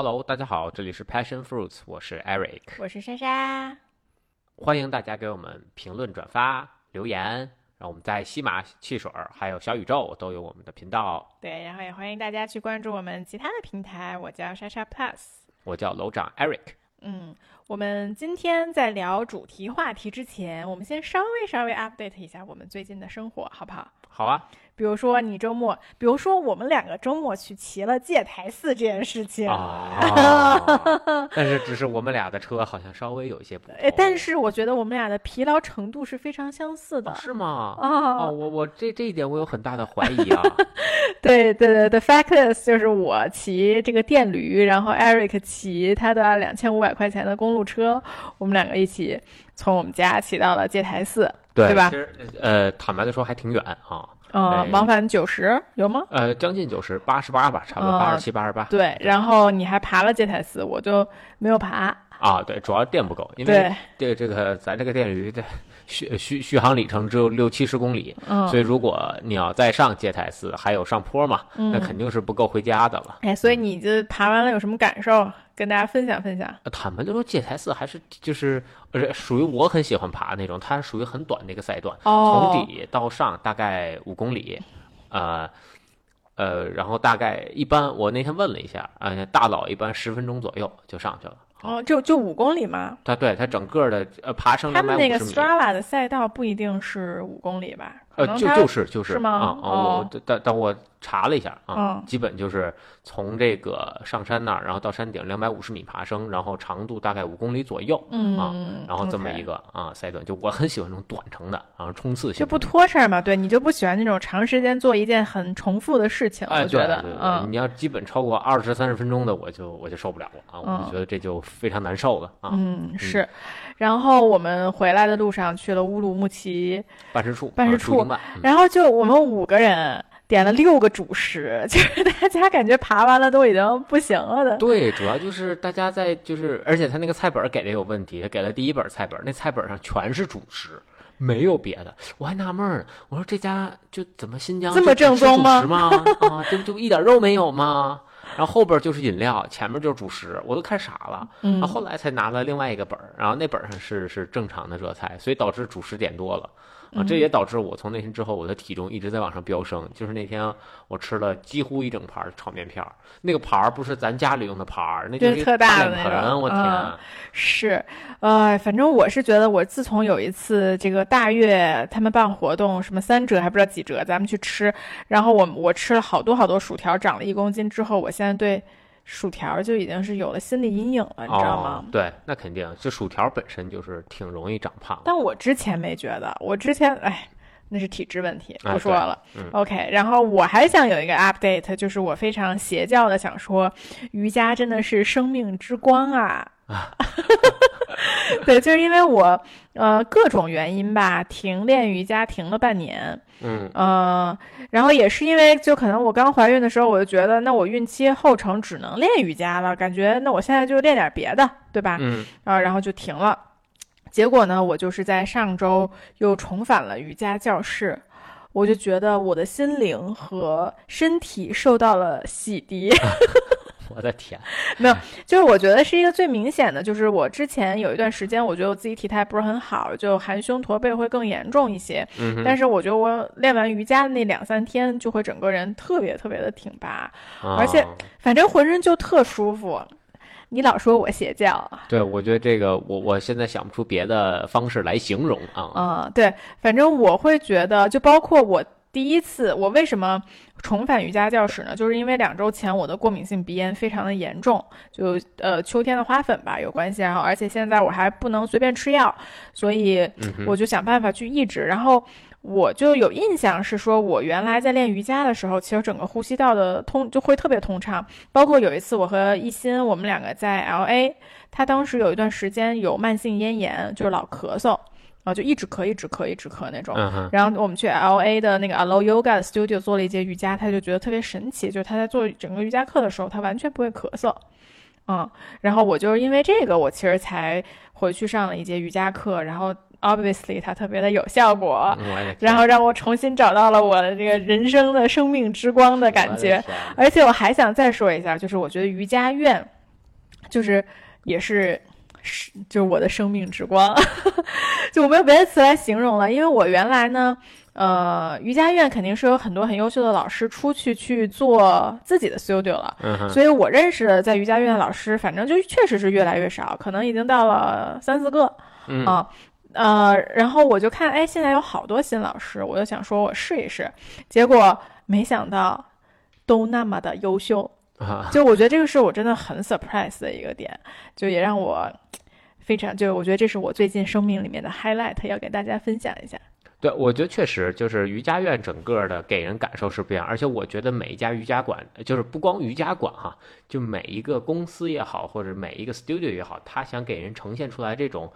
Hello，大家好，这里是 Passion Fruits，我是 Eric，我是莎莎，欢迎大家给我们评论、转发、留言，然后我们在西马汽水儿还有小宇宙都有我们的频道。对，然后也欢迎大家去关注我们其他的平台，我叫莎莎 Plus，我叫楼长 Eric。嗯，我们今天在聊主题话题之前，我们先稍微稍微 update 一下我们最近的生活，好不好？好啊，比如说你周末，比如说我们两个周末去骑了戒台寺这件事情啊，但是只是我们俩的车好像稍微有一些不同。哎，但是我觉得我们俩的疲劳程度是非常相似的，是吗？啊，哦，我我这这一点我有很大的怀疑啊。对对对，the fact is 就是我骑这个电驴，然后 Eric 骑他的两千五百块钱的公路车，我们两个一起从我们家骑到了戒台寺。对吧？其实呃，坦白的说还挺远啊。呃，往返九十有吗？呃，将近九十，八十八吧，差不多八十七、八十八。对，然后你还爬了戒台寺，我就没有爬。啊，对，主要电不够，因为这这个咱这个电驴的续续续航里程只有六七十公里，所以如果你要再上戒台寺，还有上坡嘛，那肯定是不够回家的了。哎，所以你这爬完了有什么感受？跟大家分享分享。坦白说，戒台寺还是就是呃属于我很喜欢爬那种，它属于很短的一个赛段，从底到上大概五公里，呃呃，然后大概一般我那天问了一下，呃，大佬一般十分钟左右就上去了。哦，就就五公里吗？它对它整个的呃爬升他们那个 Strava 的赛道不一定是五公里吧？呃，就就是就是是吗？啊，我但但我查了一下啊，基本就是从这个上山那儿，然后到山顶两百五十米爬升，然后长度大概五公里左右，嗯啊，然后这么一个啊赛段，就我很喜欢这种短程的，然后冲刺性，就不拖事儿嘛。对你就不喜欢那种长时间做一件很重复的事情，我觉得，嗯，你要基本超过二十三十分钟的，我就我就受不了了啊，我就觉得这就非常难受了啊。嗯，是。然后我们回来的路上去了乌鲁木齐办事处，办事处，然后就我们五个人点了六个主食，就是大家感觉爬完了都已经不行了的。对，主要就是大家在就是，而且他那个菜本给的有问题，给了第一本菜本，那菜本上全是主食，没有别的。我还纳闷儿，我说这家就怎么新疆这么正宗吗？啊，就就一点肉没有吗？然后后边就是饮料，前面就是主食，我都看傻了。然后后来才拿了另外一个本儿，然后那本上是是正常的热菜，所以导致主食点多了。啊，这也导致我从那天之后，我的体重一直在往上飙升。就是那天我吃了几乎一整盘炒面片儿，那个盘儿不是咱家里用的盘儿，那就是特大的那种。我天，是，呃，反正我是觉得，我自从有一次这个大悦他们办活动，什么三折还不知道几折，咱们去吃，然后我我吃了好多好多薯条，长了一公斤之后，我现在对。薯条就已经是有了心理阴影了，你知道吗？对，那肯定，就薯条本身就是挺容易长胖。但我之前没觉得，我之前哎，那是体质问题，不说了。嗯，OK。然后我还想有一个 update，就是我非常邪教的想说，瑜伽真的是生命之光啊！啊，对，就是因为我呃各种原因吧，停练瑜伽停了半年。嗯呃，然后也是因为就可能我刚怀孕的时候，我就觉得那我孕期后程只能练瑜伽了，感觉那我现在就练点别的，对吧？嗯啊，然后就停了。结果呢，我就是在上周又重返了瑜伽教室，我就觉得我的心灵和身体受到了洗涤。我的天，没有，就是我觉得是一个最明显的，就是我之前有一段时间，我觉得我自己体态不是很好，就含胸驼背会更严重一些。嗯，但是我觉得我练完瑜伽的那两三天，就会整个人特别特别的挺拔，而且反正浑身就特舒服。你老说我邪教，对我觉得这个我我现在想不出别的方式来形容啊。嗯，对，反正我会觉得，就包括我。第一次，我为什么重返瑜伽教室呢？就是因为两周前我的过敏性鼻炎非常的严重，就呃秋天的花粉吧有关系，然后而且现在我还不能随便吃药，所以我就想办法去抑制。然后我就有印象是说，我原来在练瑜伽的时候，其实整个呼吸道的通就会特别通畅。包括有一次我和一心我们两个在 L A，他当时有一段时间有慢性咽炎，就是老咳嗽。啊，就一直咳，一直咳，一直咳那种。然后我们去 L A 的那个 Alo Yoga Studio 做了一节瑜伽，他就觉得特别神奇，就是他在做整个瑜伽课的时候，他完全不会咳嗽。嗯，然后我就是因为这个，我其实才回去上了一节瑜伽课，然后 obviously 它特别的有效果，然后让我重新找到了我的这个人生的生命之光的感觉。而且我还想再说一下，就是我觉得瑜伽院。就是也是是就是我的生命之光，就我没有别的词来形容了，因为我原来呢。呃，瑜伽院肯定是有很多很优秀的老师出去去做自己的 studio 了，所以我认识的在瑜伽院的老师，反正就确实是越来越少，可能已经到了三四个啊。呃，然后我就看，哎，现在有好多新老师，我就想说我试一试，结果没想到都那么的优秀，就我觉得这个是我真的很 surprise 的一个点，就也让我非常，就我觉得这是我最近生命里面的 highlight，要给大家分享一下。对，我觉得确实就是瑜伽院整个的给人感受是不一样，而且我觉得每一家瑜伽馆，就是不光瑜伽馆哈，就每一个公司也好，或者每一个 studio 也好，他想给人呈现出来这种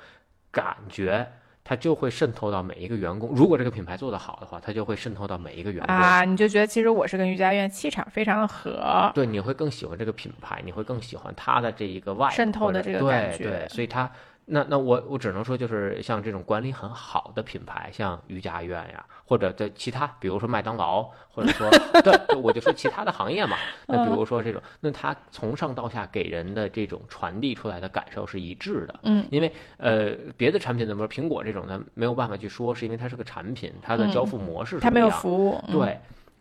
感觉，他就会渗透到每一个员工。如果这个品牌做得好的话，它就会渗透到每一个员工啊。你就觉得其实我是跟瑜伽院气场非常的合，对，你会更喜欢这个品牌，你会更喜欢它的这一个外渗透的这个感觉，对，所以它。那那我我只能说，就是像这种管理很好的品牌，像瑜伽院呀，或者在其他，比如说麦当劳，或者说 对，我就说其他的行业嘛。那比如说这种，那它从上到下给人的这种传递出来的感受是一致的。嗯，因为呃，别的产品怎么说，苹果这种呢没有办法去说，是因为它是个产品，它的交付模式它没有服务，对。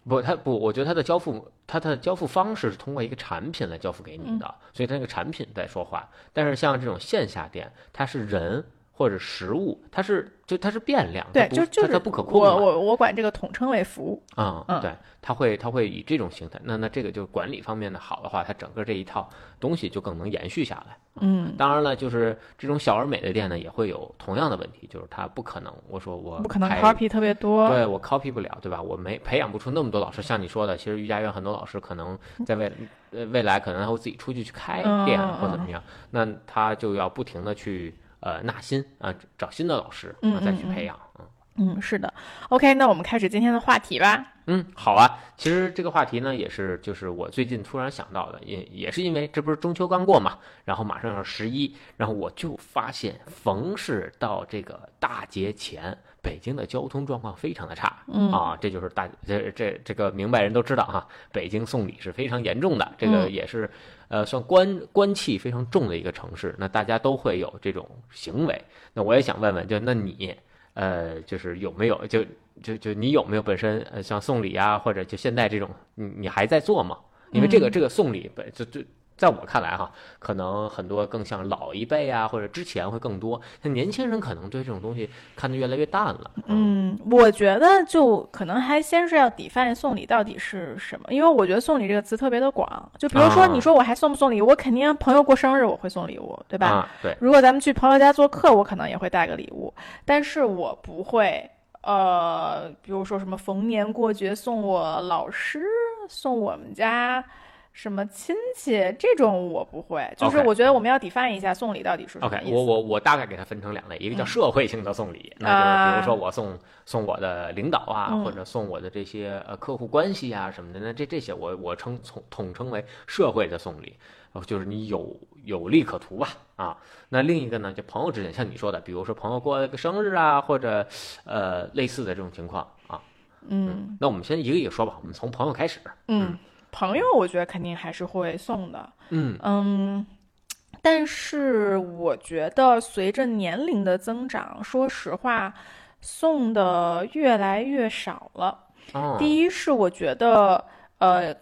不，它不，我觉得它的交付，它的交付方式是通过一个产品来交付给你的，所以它那个产品在说话。但是像这种线下店，它是人。或者食物，它是就它是变量，对，就就是它不可控。我我我管这个统称为服务啊，对，它会它会以这种形态。那那这个就管理方面的好的话，它整个这一套东西就更能延续下来。嗯，当然了，就是这种小而美的店呢，也会有同样的问题，就是它不可能，我说我不可能 copy 特别多，对我 copy 不了，对吧？我没培养不出那么多老师。像你说的，其实瑜伽院很多老师可能在未呃未来可能还会自己出去去开店或怎么样，那他就要不停的去。呃，纳新啊，找新的老师，嗯，再去培养，嗯嗯，是的，OK，那我们开始今天的话题吧。嗯，好啊。其实这个话题呢，也是就是我最近突然想到的，也也是因为这不是中秋刚过嘛，然后马上要十一，然后我就发现，逢是到这个大节前，北京的交通状况非常的差，嗯啊，这就是大这这这个明白人都知道哈，北京送礼是非常严重的，这个也是。呃，算官官气非常重的一个城市，那大家都会有这种行为。那我也想问问，就那你，呃，就是有没有，就就就你有没有本身呃像送礼啊，或者就现在这种，你你还在做吗？因为这个这个送礼本就就。在我看来，哈，可能很多更像老一辈啊，或者之前会更多。像年轻人可能对这种东西看得越来越淡了。嗯，我觉得就可能还先是要 define 送礼到底是什么，因为我觉得送礼这个词特别的广。就比如说，你说我还送不送礼？我肯定朋友过生日我会送礼物，对吧？对。如果咱们去朋友家做客，我可能也会带个礼物，但是我不会，呃，比如说什么逢年过节送我老师，送我们家。什么亲戚这种我不会，就是我觉得我们要 define 一下送礼到底是什么。OK，我我我大概给它分成两类，一个叫社会性的送礼，那就是比如说我送送我的领导啊，或者送我的这些呃客户关系啊什么的，那这这些我我称统统称为社会的送礼，就是你有有利可图吧啊。那另一个呢，就朋友之间，像你说的，比如说朋友过了个生日啊，或者呃类似的这种情况啊。嗯，那我们先一个一个说吧，我们从朋友开始。嗯。朋友，我觉得肯定还是会送的。嗯嗯，但是我觉得随着年龄的增长，说实话，送的越来越少了。第一是我觉得，呃，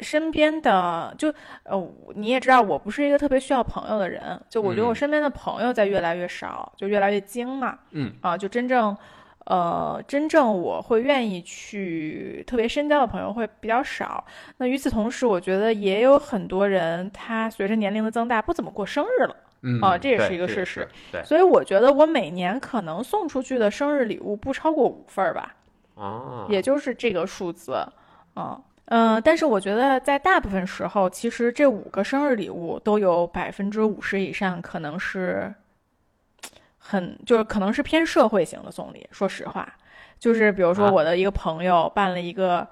身边的就呃，你也知道，我不是一个特别需要朋友的人。就我觉得我身边的朋友在越来越少，就越来越精嘛。嗯啊，就真正。呃，真正我会愿意去特别深交的朋友会比较少。那与此同时，我觉得也有很多人，他随着年龄的增大，不怎么过生日了。嗯，啊，这也是一个事实。对，所以我觉得我每年可能送出去的生日礼物不超过五份儿吧。哦，也就是这个数字。嗯嗯，但是我觉得在大部分时候，其实这五个生日礼物都有百分之五十以上可能是。很就是可能是偏社会型的送礼，说实话，就是比如说我的一个朋友办了一个，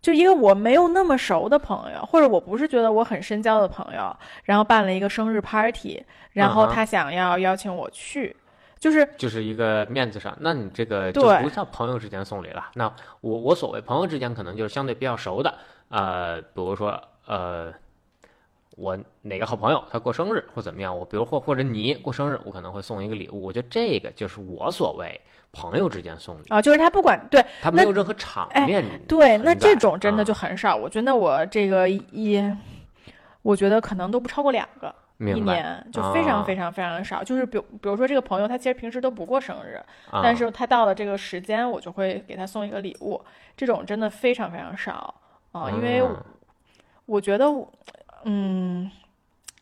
就一个我没有那么熟的朋友，或者我不是觉得我很深交的朋友，然后办了一个生日 party，然后他想要邀请我去，就是就是一个面子上，那你这个就不叫朋友之间送礼了。那我我所谓朋友之间可能就是相对比较熟的，呃，比如说呃。我哪个好朋友他过生日或怎么样，我比如或或者你过生日，我可能会送一个礼物。我觉得这个就是我所谓朋友之间送礼啊，就是他不管对他没有任何场面对，那这种真的就很少。我觉得我这个一，我觉得可能都不超过两个。一年就非常非常非常的少，就是比比如说这个朋友，他其实平时都不过生日，但是他到了这个时间，我就会给他送一个礼物。这种真的非常非常少啊，因为我觉得，嗯，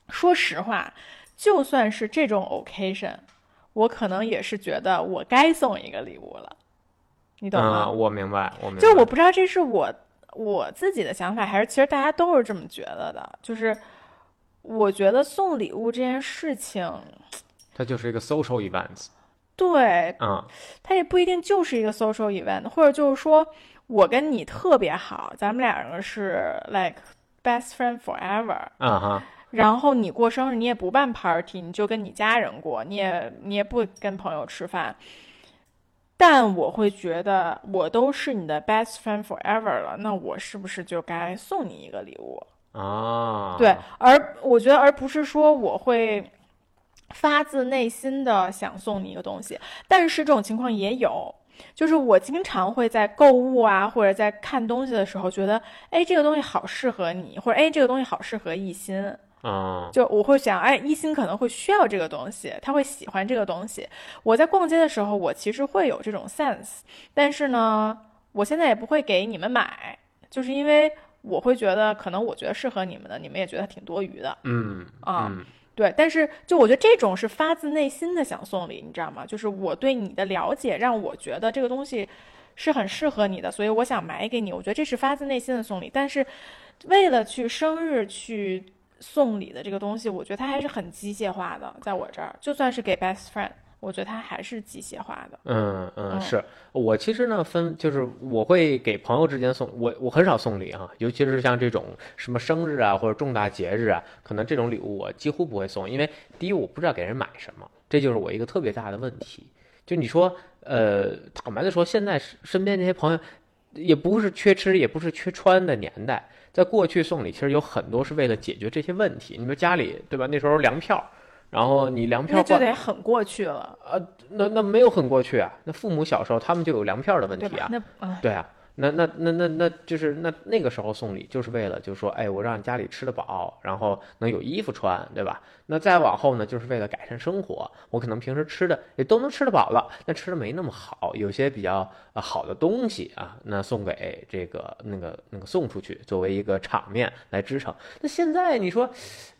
说实话，就算是这种 occasion，我可能也是觉得我该送一个礼物了，你懂吗？我明白，我明白。就我不知道这是我我自己的想法，还是其实大家都是这么觉得的，就是。我觉得送礼物这件事情，它就是一个 social event。对，嗯，它也不一定就是一个 social event，或者就是说我跟你特别好，咱们俩人是 like best friend forever。啊哈。然后你过生日，你也不办 party，你就跟你家人过，你也你也不跟朋友吃饭。但我会觉得，我都是你的 best friend forever 了，那我是不是就该送你一个礼物？啊，对，而我觉得，而不是说我会发自内心的想送你一个东西，但是这种情况也有，就是我经常会在购物啊，或者在看东西的时候，觉得，哎，这个东西好适合你，或者哎，这个东西好适合一心，啊，就我会想，哎，一心可能会需要这个东西，他会喜欢这个东西。我在逛街的时候，我其实会有这种 sense，但是呢，我现在也不会给你们买，就是因为。我会觉得，可能我觉得适合你们的，你们也觉得挺多余的。嗯啊，对。但是，就我觉得这种是发自内心的想送礼，你知道吗？就是我对你的了解，让我觉得这个东西是很适合你的，所以我想买给你。我觉得这是发自内心的送礼。但是，为了去生日去送礼的这个东西，我觉得它还是很机械化的。在我这儿，就算是给 best friend。我觉得它还是机械化的。嗯嗯，是我其实呢分就是我会给朋友之间送我我很少送礼啊，尤其是像这种什么生日啊或者重大节日啊，可能这种礼物我几乎不会送，因为第一我不知道给人买什么，这就是我一个特别大的问题。就你说，呃，坦白的说，现在身边这些朋友也不是缺吃也不是缺穿的年代，在过去送礼其实有很多是为了解决这些问题。你说家里对吧？那时候粮票。然后你粮票那就得很过去了呃，那那没有很过去啊，那父母小时候他们就有粮票的问题啊，那对啊，那那那那那就是那那个时候送礼就是为了就是说，哎，我让家里吃得饱，然后能有衣服穿，对吧？那再往后呢，就是为了改善生活，我可能平时吃的也都能吃得饱了，但吃的没那么好，有些比较好的东西啊，那送给这个那个那个送出去，作为一个场面来支撑。那现在你说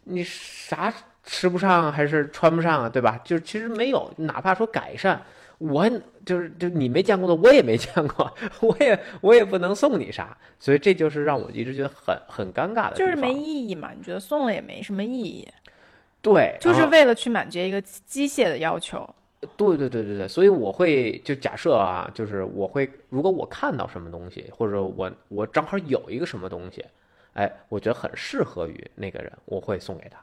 你啥？吃不上还是穿不上啊，对吧？就是其实没有，哪怕说改善，我就是就你没见过的，我也没见过，我也我也不能送你啥，所以这就是让我一直觉得很很尴尬的，就是没意义嘛？你觉得送了也没什么意义？对，就是为了去满足一个机械的要求。对对对对对，所以我会就假设啊，就是我会如果我看到什么东西，或者我我正好有一个什么东西，哎，我觉得很适合于那个人，我会送给他。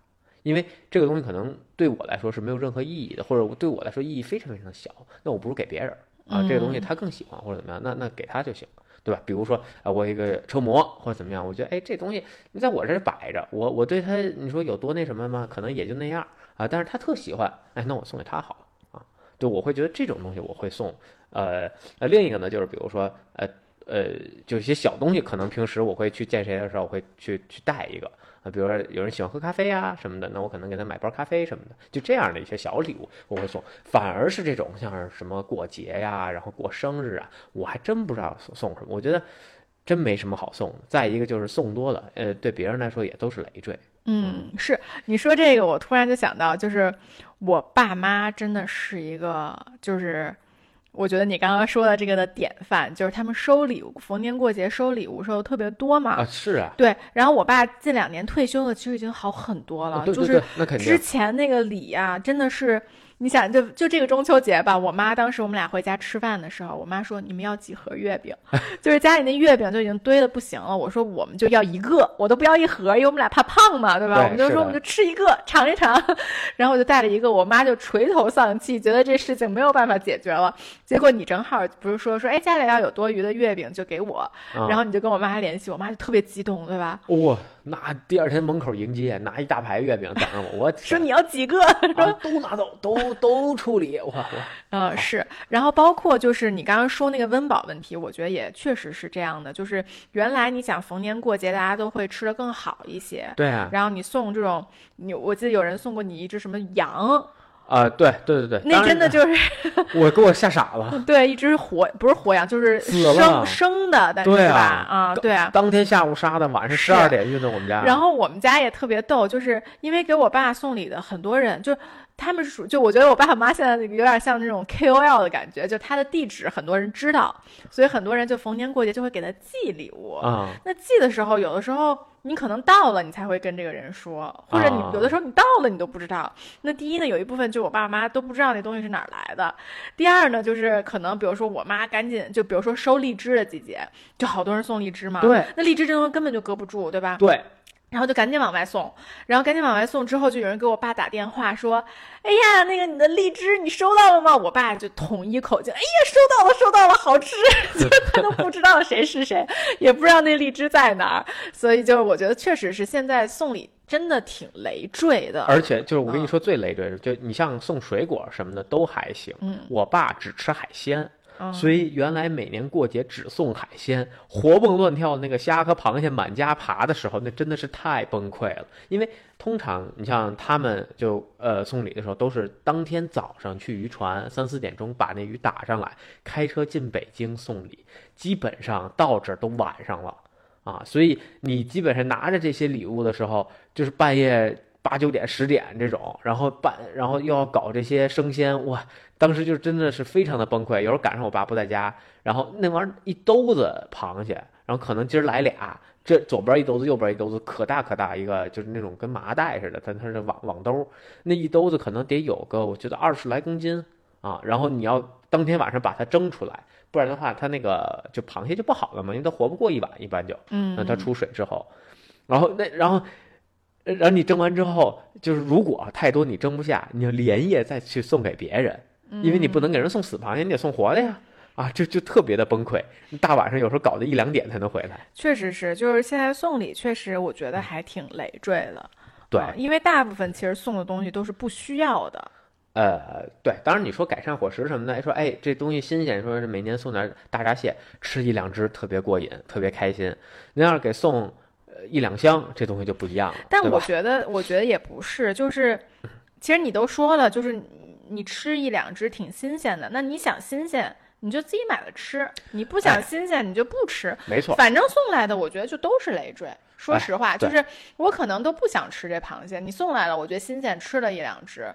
因为这个东西可能对我来说是没有任何意义的，或者对我来说意义非常非常小，那我不如给别人啊，这个东西他更喜欢或者怎么样，那那给他就行，对吧？比如说啊，我一个车模或者怎么样，我觉得哎，这东西你在我这儿摆着，我我对他你说有多那什么吗？可能也就那样啊，但是他特喜欢，哎，那我送给他好了啊，对，我会觉得这种东西我会送。呃呃，另一个呢，就是比如说呃呃，就一些小东西，可能平时我会去见谁的时候，我会去去带一个。比如说有人喜欢喝咖啡啊什么的，那我可能给他买包咖啡什么的，就这样的一些小礼物我会送。反而是这种像是什么过节呀，然后过生日啊，我还真不知道送送什么。我觉得真没什么好送的。再一个就是送多了，呃，对别人来说也都是累赘。嗯，是你说这个，我突然就想到，就是我爸妈真的是一个就是。我觉得你刚刚说的这个的典范，就是他们收礼物，逢年过节收礼物收的特别多嘛。啊，是啊。对，然后我爸近两年退休了，其实已经好很多了。就是之前那个礼呀，真的是。你想，就就这个中秋节吧，我妈当时我们俩回家吃饭的时候，我妈说你们要几盒月饼，就是家里那月饼就已经堆的不行了。我说我们就要一个，我都不要一盒，因为我们俩怕胖嘛，对吧？我们就说我们就吃一个尝一尝，然后我就带了一个，我妈就垂头丧气，觉得这事情没有办法解决了。结果你正好不是说说，哎，家里要有多余的月饼就给我，然后你就跟我妈联系，我妈就特别激动，对吧？哇。那第二天门口迎接，拿一大排月饼等着我。我说你要几个？说都拿走，都都处理。我我 嗯是。然后包括就是你刚刚说那个温饱问题，我觉得也确实是这样的。就是原来你想逢年过节大家都会吃的更好一些，对啊。然后你送这种，你我记得有人送过你一只什么羊。啊，对对对对，那真的就是我给我吓傻了。对，一只活不是活羊，就是生生的，但是吧？啊，对啊，当天下午杀的，晚上十二点运到我们家。然后我们家也特别逗，就是因为给我爸送礼的很多人，就他们是属，就我觉得我爸我妈现在有点像那种 KOL 的感觉，就他的地址很多人知道，所以很多人就逢年过节就会给他寄礼物啊。那寄的时候，有的时候。你可能到了，你才会跟这个人说，或者你有的时候你到了，你都不知道。那第一呢，有一部分就我爸妈都不知道那东西是哪儿来的。第二呢，就是可能比如说我妈赶紧就比如说收荔枝的季节，就好多人送荔枝嘛。对。那荔枝这东西根本就搁不住，对吧？对。然后就赶紧往外送，然后赶紧往外送之后，就有人给我爸打电话说：“哎呀，那个你的荔枝你收到了吗？”我爸就统一口径：“哎呀，收到了，收到了，好吃。”就他都不知道谁是谁，也不知道那荔枝在哪儿，所以就我觉得确实是现在送礼真的挺累赘的。而且就是我跟你说最累赘的，就你像送水果什么的都还行。嗯，我爸只吃海鲜。所以原来每年过节只送海鲜，活蹦乱跳那个虾和螃蟹满家爬的时候，那真的是太崩溃了。因为通常你像他们就呃送礼的时候，都是当天早上去渔船，三四点钟把那鱼打上来，开车进北京送礼，基本上到这儿都晚上了啊。所以你基本上拿着这些礼物的时候，就是半夜。八九点、十点这种，然后办，然后又要搞这些生鲜，哇！当时就真的是非常的崩溃。有时候赶上我爸不在家，然后那玩意儿一兜子螃蟹，然后可能今儿来俩，这左边一兜子，右边一兜子，可大可大一个，就是那种跟麻袋似的，但它是网网兜，那一兜子可能得有个我觉得二十来公斤啊。然后你要当天晚上把它蒸出来，不然的话它那个就螃蟹就不好了嘛，因为它活不过一晚，一般就，嗯，它出水之后，然后那然后。然后你蒸完之后，就是如果太多你蒸不下，你就连夜再去送给别人，因为你不能给人送死螃蟹，你得送活的呀，啊，就就特别的崩溃。大晚上有时候搞得一两点才能回来。确实是，就是现在送礼确实我觉得还挺累赘的。对，因为大部分其实送的东西都是不需要的。呃，对，当然你说改善伙食什么的，说哎这东西新鲜，说是每年送点大闸蟹，吃一两只特别过瘾，特别开心。您要是给送。一两箱，这东西就不一样了。但我觉得，我觉得也不是，就是，其实你都说了，就是你吃一两只挺新鲜的。那你想新鲜，你就自己买了吃；你不想新鲜，你就不吃。没错，反正送来的，我觉得就都是累赘。说实话，就是我可能都不想吃这螃蟹，你送来了，我觉得新鲜，吃了一两只。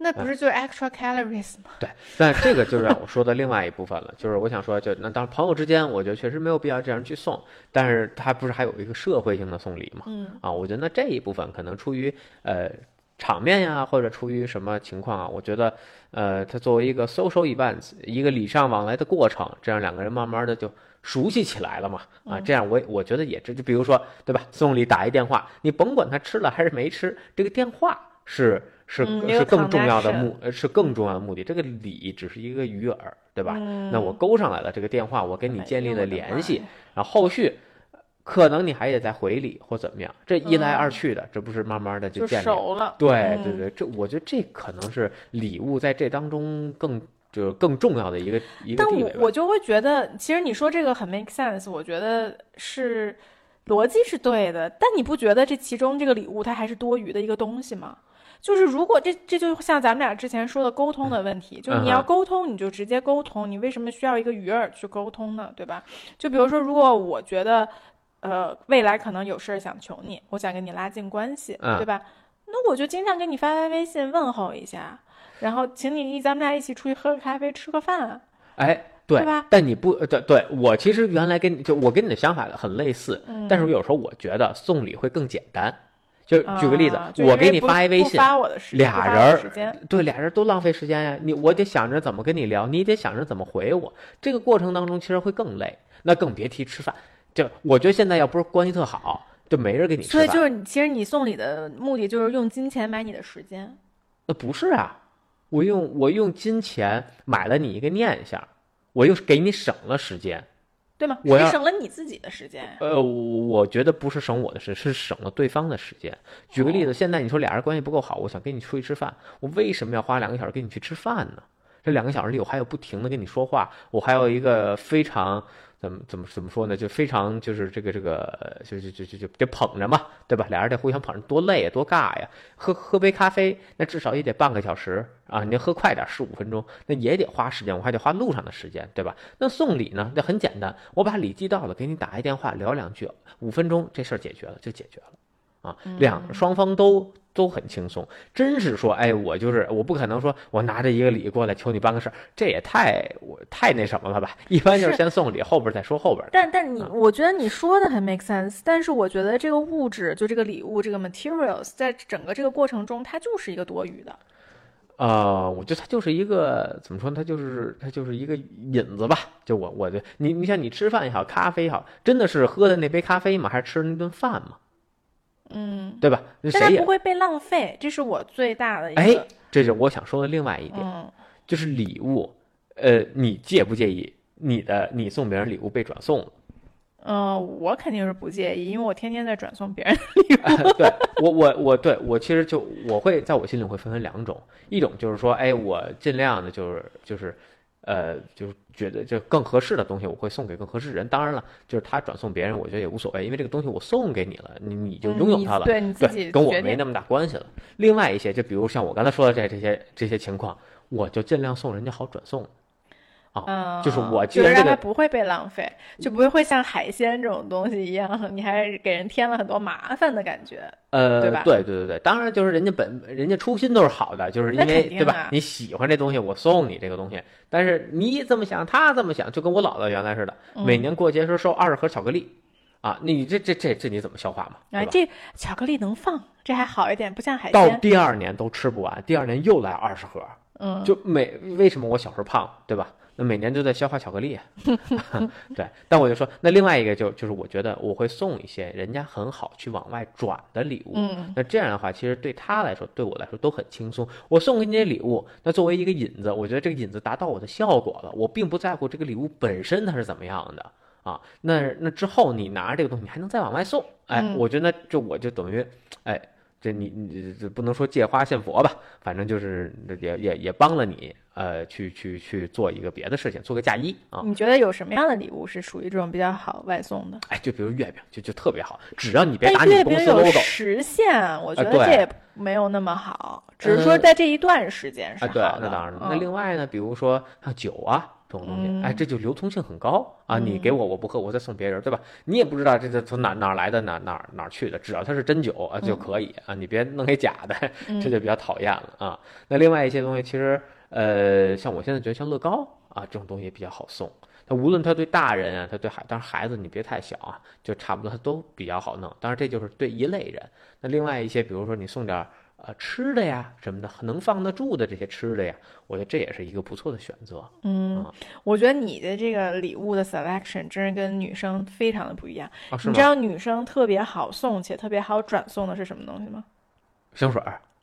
那不是就是 extra calories 吗？对，但这个就是我说的另外一部分了，就是我想说，就那当朋友之间，我觉得确实没有必要这样去送，但是他不是还有一个社会性的送礼吗？嗯，啊，我觉得那这一部分可能出于呃场面呀，或者出于什么情况啊，我觉得呃，它作为一个 social events，一个礼尚往来的过程，这样两个人慢慢的就熟悉起来了嘛，啊，这样我我觉得也这就比如说对吧，送礼打一电话，你甭管他吃了还是没吃，这个电话是。是是更重要的目，呃，是更重要的目的。这个礼只是一个鱼饵，对吧？那我勾上来了这个电话，我跟你建立了联系，然后后续可能你还得再回礼或怎么样。这一来二去的，这不是慢慢的就建立了？对对对，这我觉得这可能是礼物在这当中更就是更重要的一个一个地位。但我我就会觉得，其实你说这个很 make sense，我觉得是逻辑是对的。但你不觉得这其中这个礼物它还是多余的一个东西吗？就是如果这这就像咱们俩之前说的沟通的问题，就是你要沟通，你就直接沟通，你为什么需要一个鱼饵去沟通呢？对吧？就比如说，如果我觉得，呃，未来可能有事儿想求你，我想跟你拉近关系，对吧？那我就经常给你发发微信问候一下，然后请你一咱们俩一起出去喝个咖啡，吃个饭，哎，对吧？但你不对，对我其实原来跟你就我跟你的想法很类似，但是我有时候我觉得送礼会更简单。就举个例子，我给你发一微信，俩人儿，对，俩人都浪费时间呀。你我得想着怎么跟你聊，你得想着怎么回我。这个过程当中其实会更累，那更别提吃饭。就我觉得现在要不是关系特好，就没人给你吃饭。所以就是其实你送礼的目的就是用金钱买你的时间。那不是啊，我用我用金钱买了你一个念想，我又给你省了时间。对吗？我要省了你自己的时间。呃，我觉得不是省我的时间，是省了对方的时间。举个例子，现在你说俩人关系不够好，我想跟你出去吃饭，我为什么要花两个小时跟你去吃饭呢？这两个小时里，我还有不停的跟你说话，我还有一个非常。怎么怎么怎么说呢？就非常就是这个这个，就就就就就得捧着嘛，对吧？俩人得互相捧着，多累啊，多尬呀！喝喝杯咖啡，那至少也得半个小时啊！你喝快点，十五分钟，那也得花时间，我还得花路上的时间，对吧？那送礼呢？那很简单，我把礼寄到了，给你打一电话，聊两句，五分钟这事儿解决了，就解决了。啊，两双方都都很轻松，真是说，哎，我就是我不可能说我拿着一个礼过来求你办个事儿，这也太我太那什么了吧？一般就是先送礼，后边再说后边。但但你，我觉得你说的很 make sense，但是我觉得这个物质，就这个礼物，这个 materials，在整个这个过程中，它就是一个多余的。呃，我觉得它就是一个怎么说呢？它就是它就是一个引子吧。就我我的你你像你吃饭也好，咖啡也好，真的是喝的那杯咖啡吗？还是吃的那顿饭吗？嗯，对吧？但它不会被浪费，这是我最大的一个。哎，这是我想说的另外一点，就是礼物。呃，你介不介意你的你送别人礼物被转送？嗯，我肯定是不介意，因为我天天在转送别人礼物。对我，我我对我其实就我会在我心里会分为两种，一种就是说，哎，我尽量的就是就是。呃，就是觉得就更合适的东西，我会送给更合适的人。当然了，就是他转送别人，我觉得也无所谓，因为这个东西我送给你了，你你就拥有它了，对，你自己跟我没那么大关系了。另外一些，就比如像我刚才说的这这些这些情况，我就尽量送人家好转送。啊，就是我，就是让它不会被浪费，就不会会像海鲜这种东西一样，你还给人添了很多麻烦的感觉，呃，对吧？对对对对，当然就是人家本人家初心都是好的，就是因为对吧？你喜欢这东西，我送你这个东西，但是你这么想，他这么想，就跟我姥姥原来似的，每年过节时候收二十盒巧克力，啊，你这这这这你怎么消化嘛？啊，这巧克力能放，这还好一点，不像海鲜。到第二年都吃不完，第二年又来二十盒，嗯，就每为什么我小时候胖，对吧？那每年都在消化巧克力，对。但我就说，那另外一个就就是，我觉得我会送一些人家很好去往外转的礼物。嗯。那这样的话，其实对他来说，对我来说都很轻松。我送给你这礼物，那作为一个引子，我觉得这个引子达到我的效果了。我并不在乎这个礼物本身它是怎么样的啊。那那之后你拿着这个东西，你还能再往外送。哎，我觉得这我就等于，哎。这你你这不能说借花献佛吧，反正就是也也也帮了你，呃，去去去做一个别的事情，做个嫁衣啊。你觉得有什么样的礼物是属于这种比较好外送的？哎，就比如月饼，就就特别好，只要你别打你公司 logo。实现，我觉得这也没有那么好，只是说在这一段时间是好的。对，那当然了。那另外呢，比如说像酒啊。这种东西，哎，这就流通性很高啊！你给我，我不喝，我再送别人，对吧？你也不知道这是从哪哪来的，哪哪哪去的，只要它是真酒啊就可以啊！你别弄给假的，这就比较讨厌了啊！那另外一些东西，其实呃，像我现在觉得像乐高啊这种东西比较好送。它无论他对大人啊，他对孩，当然孩子你别太小啊，就差不多它都比较好弄。当然这就是对一类人。那另外一些，比如说你送点。呃，吃的呀什么的，能放得住的这些吃的呀，我觉得这也是一个不错的选择。嗯，我觉得你的这个礼物的 selection 真是跟女生非常的不一样。啊，你知道女生特别好送且特别好转送的是什么东西吗？香水。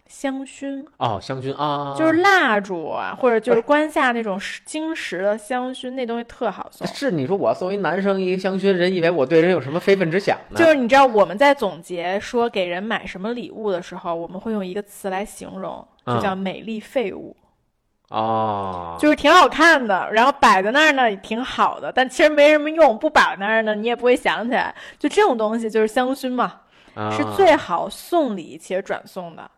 香薰哦，香薰啊，就是蜡烛啊，或者就是关下那种晶石的香薰，那东西特好送。是你说我作为男生一个香薰，人以为我对人有什么非分之想呢？就是你知道我们在总结说给人买什么礼物的时候，我们会用一个词来形容，就叫美丽废物。哦，就是挺好看的，然后摆在那儿呢也挺好的，但其实没什么用，不摆那儿呢你也不会想起来。就这种东西就是香薰嘛，是最好送礼且转送的。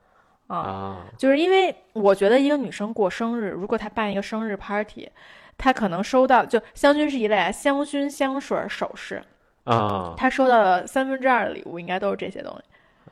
啊，就是因为我觉得一个女生过生日，如果她办一个生日 party，她可能收到就香薰是一类啊，香薰、香水、首饰啊，她收到的三分之二的礼物应该都是这些东西。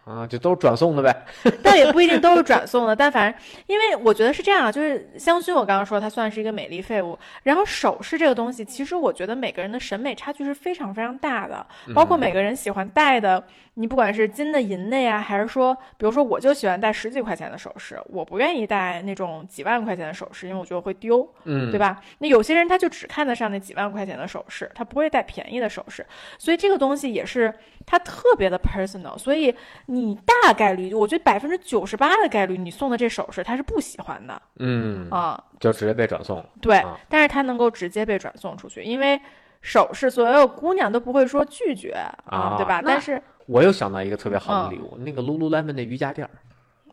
啊，就都是转送的呗，但也不一定都是转送的。但反正，因为我觉得是这样，就是香薰，我刚刚说它算是一个美丽废物。然后首饰这个东西，其实我觉得每个人的审美差距是非常非常大的，包括每个人喜欢戴的，你不管是金的、银的呀，还是说，比如说我就喜欢戴十几块钱的首饰，我不愿意戴那种几万块钱的首饰，因为我觉得会丢，嗯，对吧？那有些人他就只看得上那几万块钱的首饰，他不会戴便宜的首饰，所以这个东西也是它特别的 personal，所以。你大概率，我觉得百分之九十八的概率，你送的这首饰他是不喜欢的，嗯啊，就直接被转送。对，但是他能够直接被转送出去，因为首饰，所有姑娘都不会说拒绝啊，对吧？但是我又想到一个特别好的礼物，那个 Lululemon 的瑜伽垫儿。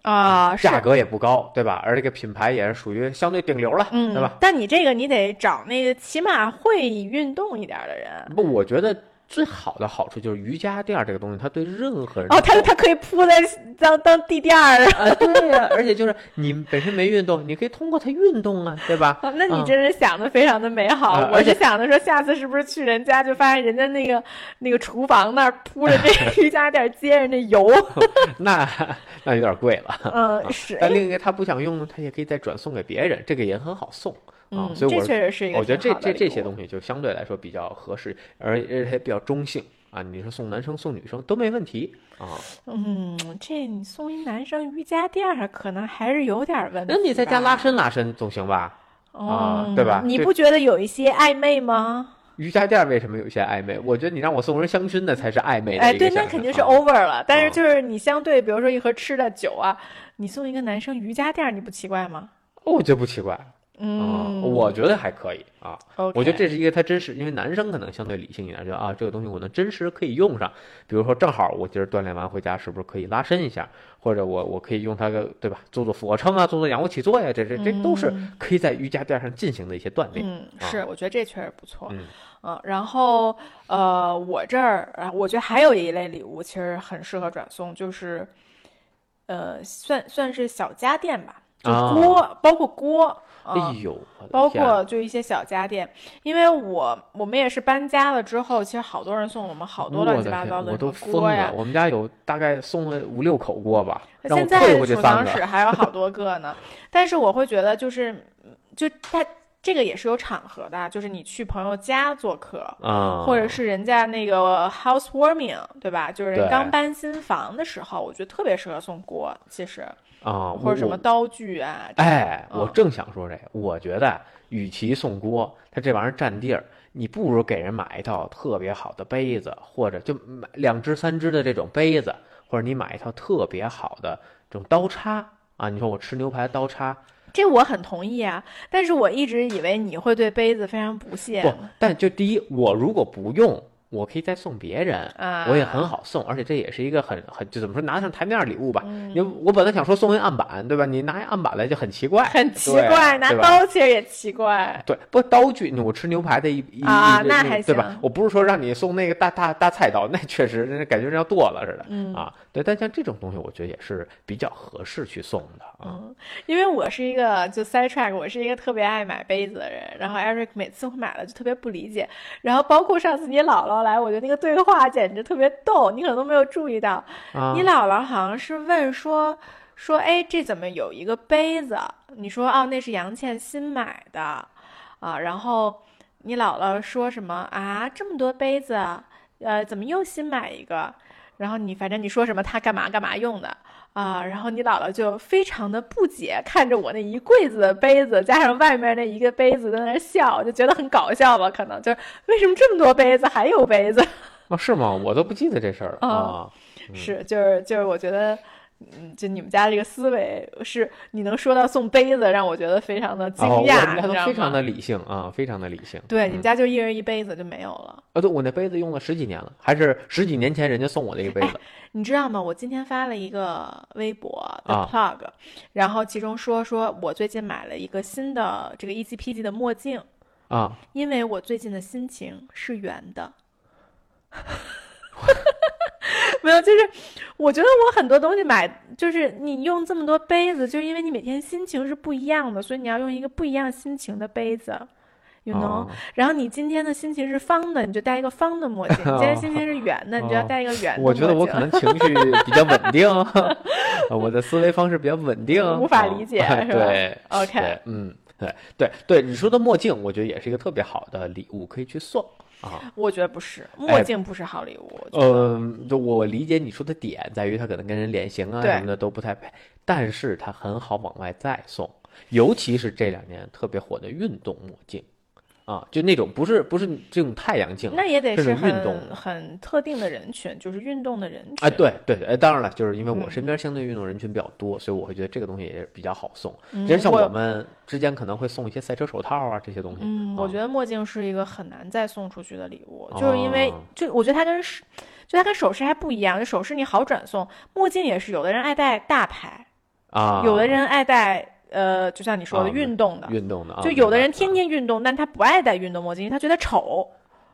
啊，价格也不高，对吧？而这个品牌也是属于相对顶流了，对吧？但你这个你得找那个起码会运动一点的人。不，我觉得。最好的好处就是瑜伽垫这个东西，它对任何人哦，它它可以铺在当当地垫儿啊，对呀，而且就是你本身没运动，你可以通过它运动啊，对吧？那你真是想的非常的美好。我是想的说，下次是不是去人家就发现人家那个那个厨房那儿铺着这 瑜伽垫，接着那油，那那有点贵了。嗯，是。但另一个他不想用，他也可以再转送给别人，这个也很好送。啊，所以这确实是一个，我觉得这这这些东西就相对来说比较合适，而而且比较中性啊。你说送男生送女生都没问题啊。嗯，这你送一男生瑜伽垫儿，可能还是有点问题。那你在家拉伸拉伸总行吧？啊，对吧？你不觉得有一些暧昧吗？瑜伽垫为什么有一些暧昧？我觉得你让我送人香薰的才是暧昧的。哎，对，那肯定是 over 了。但是就是你相对，比如说一盒吃的酒啊，你送一个男生瑜伽垫，你不奇怪吗？我觉得不奇怪。嗯，我觉得还可以啊。我觉得这是一个他真实，因为男生可能相对理性一点，觉得啊，这个东西我能真实可以用上。比如说，正好我今儿锻炼完回家，是不是可以拉伸一下？或者我我可以用它个对吧，做做俯卧撑啊，做做仰卧起坐呀，这这这都是可以在瑜伽垫上进行的一些锻炼。嗯，是，我觉得这确实不错。嗯，嗯，然后呃，我这儿啊，我觉得还有一类礼物其实很适合转送，就是呃，算算是小家电吧，就锅，包括锅。哎呦，包括就一些小家电，因为我我们也是搬家了之后，其实好多人送我们好多乱七八糟的锅呀。我们家有大概送了五六口锅吧，现在储藏室还有好多个呢。但是我会觉得，就是就它这个也是有场合的，就是你去朋友家做客啊，或者是人家那个 housewarming，对吧？就是人刚搬新房的时候，我觉得特别适合送锅，其实。啊，或者什么刀具啊？哎，我正想说这个。我觉得，与其送锅，它这玩意儿占地儿，你不如给人买一套特别好的杯子，或者就买两只、三只的这种杯子，或者你买一套特别好的这种刀叉啊。你说我吃牛排刀叉，这我很同意啊。但是我一直以为你会对杯子非常不屑。不，但就第一，我如果不用。我可以再送别人，我也很好送，而且这也是一个很很就怎么说拿上台面礼物吧。因为我本来想说送一案板，对吧？你拿一案板来就很奇怪，很奇怪。拿刀其实也奇怪。对，不刀具，我吃牛排的一一啊，那还行对吧？我不是说让你送那个大大大菜刀，那确实感觉要剁了似的啊。对，但像这种东西，我觉得也是比较合适去送的啊。因为我是一个就 side track，我是一个特别爱买杯子的人。然后 Eric 每次我买了就特别不理解。然后包括上次你姥姥来，我觉得那个对话简直特别逗。你可能都没有注意到，你姥姥好像是问说说，哎，这怎么有一个杯子？你说哦，那是杨倩新买的啊。然后你姥姥说什么啊？这么多杯子，呃，怎么又新买一个？然后你反正你说什么他干嘛干嘛用的啊？然后你姥姥就非常的不解，看着我那一柜子的杯子，加上外面那一个杯子在那笑，就觉得很搞笑吧？可能就是为什么这么多杯子还有杯子？哦，是吗？我都不记得这事儿了啊。是，就是就是，我觉得。嗯，就你们家这个思维是，你能说到送杯子，让我觉得非常的惊讶。我们家都非常的理性啊，非常的理性。对，你们家就一人一杯子就没有了。啊，对，我那杯子用了十几年了，还是十几年前人家送我的一个杯子。你知道吗？我今天发了一个微博的 plug，然后其中说说我最近买了一个新的这个 ECPG 的墨镜啊，因为我最近的心情是圆的。没有，就是我觉得我很多东西买，就是你用这么多杯子，就是因为你每天心情是不一样的，所以你要用一个不一样心情的杯子，you know。然后你今天的心情是方的，你就戴一个方的墨镜；你今天心情是圆的，你就要戴一个圆的。我觉得我可能情绪比较稳定，我的思维方式比较稳定，无法理解是吧对？OK，嗯，对对对，你说的墨镜，我觉得也是一个特别好的礼物，可以去送。啊，我觉得不是，墨镜不是好礼物。嗯，就我理解你说的点在于，它可能跟人脸型啊什么的都不太配，但是它很好往外再送，尤其是这两年特别火的运动墨镜。啊，就那种不是不是这种太阳镜，那也得是运动很特定的人群，就是运动的人群。哎，对对对，当然了，就是因为我身边相对运动人群比较多，所以我会觉得这个东西也比较好送。其实像我们之间可能会送一些赛车手套啊这些东西。嗯，我觉得墨镜是一个很难再送出去的礼物，就是因为就我觉得它跟是，就它跟首饰还不一样，就首饰你好转送，墨镜也是有的人爱戴大牌啊，有的人爱戴。呃，就像你说的，运动的，运动的，就有的人天天运动，但他不爱戴运动墨镜，他觉得丑。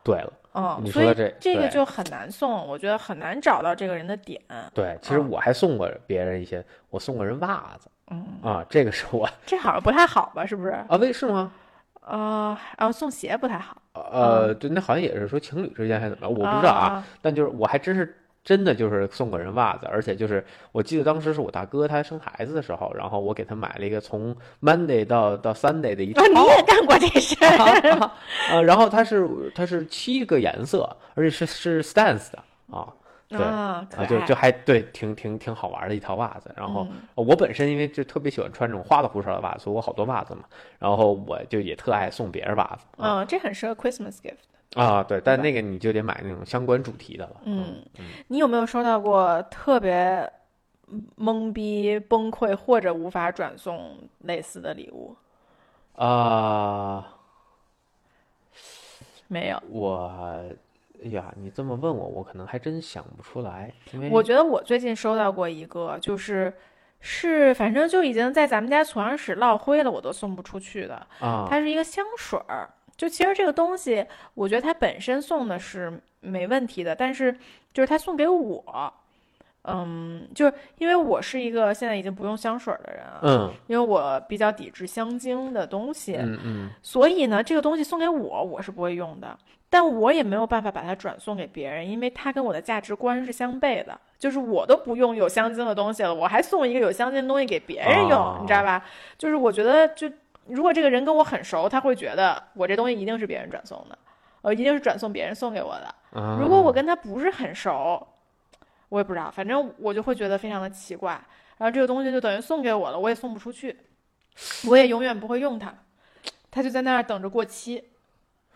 对了，嗯，所以这这个就很难送，我觉得很难找到这个人的点。对，其实我还送过别人一些，我送过人袜子，嗯啊，这个是我这好像不太好吧？是不是？啊，为是吗？啊，然后送鞋不太好。呃，对，那好像也是说情侣之间还是怎么，我不知道啊。但就是我还真是。真的就是送个人袜子，而且就是我记得当时是我大哥他生孩子的时候，然后我给他买了一个从 Monday 到到 Sunday 的一套。你也干过这事儿？呃，然后它是它是七个颜色，而且是是 Stance 的啊，对啊，就就还对，挺挺挺好玩的一套袜子。然后我本身因为就特别喜欢穿这种花里胡哨的袜子，所以我好多袜子嘛。然后我就也特爱送别人袜子。嗯，这很适合 Christmas gift。啊，对，但那个你就得买那种相关主题的了。嗯，你有没有收到过特别懵逼、崩溃或者无法转送类似的礼物？啊，没有。我，哎呀，你这么问我，我可能还真想不出来。因为我觉得我最近收到过一个，就是是反正就已经在咱们家储藏室落灰了，我都送不出去的。啊，它是一个香水儿。就其实这个东西，我觉得它本身送的是没问题的，但是就是他送给我，嗯，就是因为我是一个现在已经不用香水的人，嗯，因为我比较抵制香精的东西，嗯嗯，所以呢，这个东西送给我，我是不会用的，但我也没有办法把它转送给别人，因为它跟我的价值观是相悖的，就是我都不用有香精的东西了，我还送一个有香精的东西给别人用，你知道吧？就是我觉得就。如果这个人跟我很熟，他会觉得我这东西一定是别人转送的，呃，一定是转送别人送给我的。如果我跟他不是很熟，我也不知道，反正我就会觉得非常的奇怪。然后这个东西就等于送给我了，我也送不出去，我也永远不会用它，它就在那儿等着过期。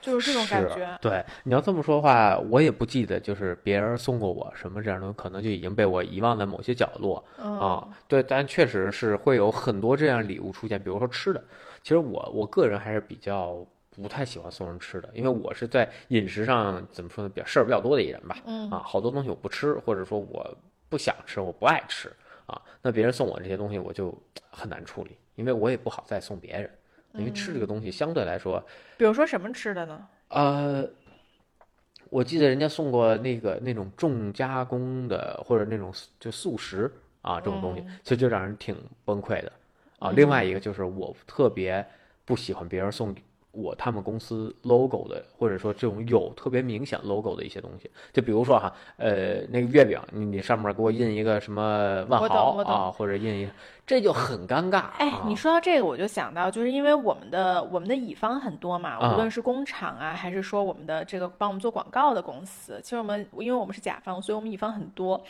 就是这种感觉。对，你要这么说的话，我也不记得，就是别人送过我什么这样的，可能就已经被我遗忘在某些角落啊。对，但确实是会有很多这样礼物出现，比如说吃的。其实我我个人还是比较不太喜欢送人吃的，因为我是在饮食上怎么说呢，比较事儿比较多的一人吧。嗯啊，好多东西我不吃，或者说我不想吃，我不爱吃啊。那别人送我这些东西，我就很难处理，因为我也不好再送别人。因为吃这个东西相对来说，比如说什么吃的呢？呃，我记得人家送过那个那种重加工的或者那种就素食啊这种东西，其实就让人挺崩溃的啊。另外一个就是我特别不喜欢别人送。我他们公司 logo 的，或者说这种有特别明显 logo 的一些东西，就比如说哈，呃，那个月饼，你你上面给我印一个什么万豪啊，或者印一，这就很尴尬。哎，你说到这个，我就想到，就是因为我们的我们的乙方很多嘛，无论是工厂啊，还是说我们的这个帮我们做广告的公司，其实我们因为我们是甲方，所以我们乙方很多。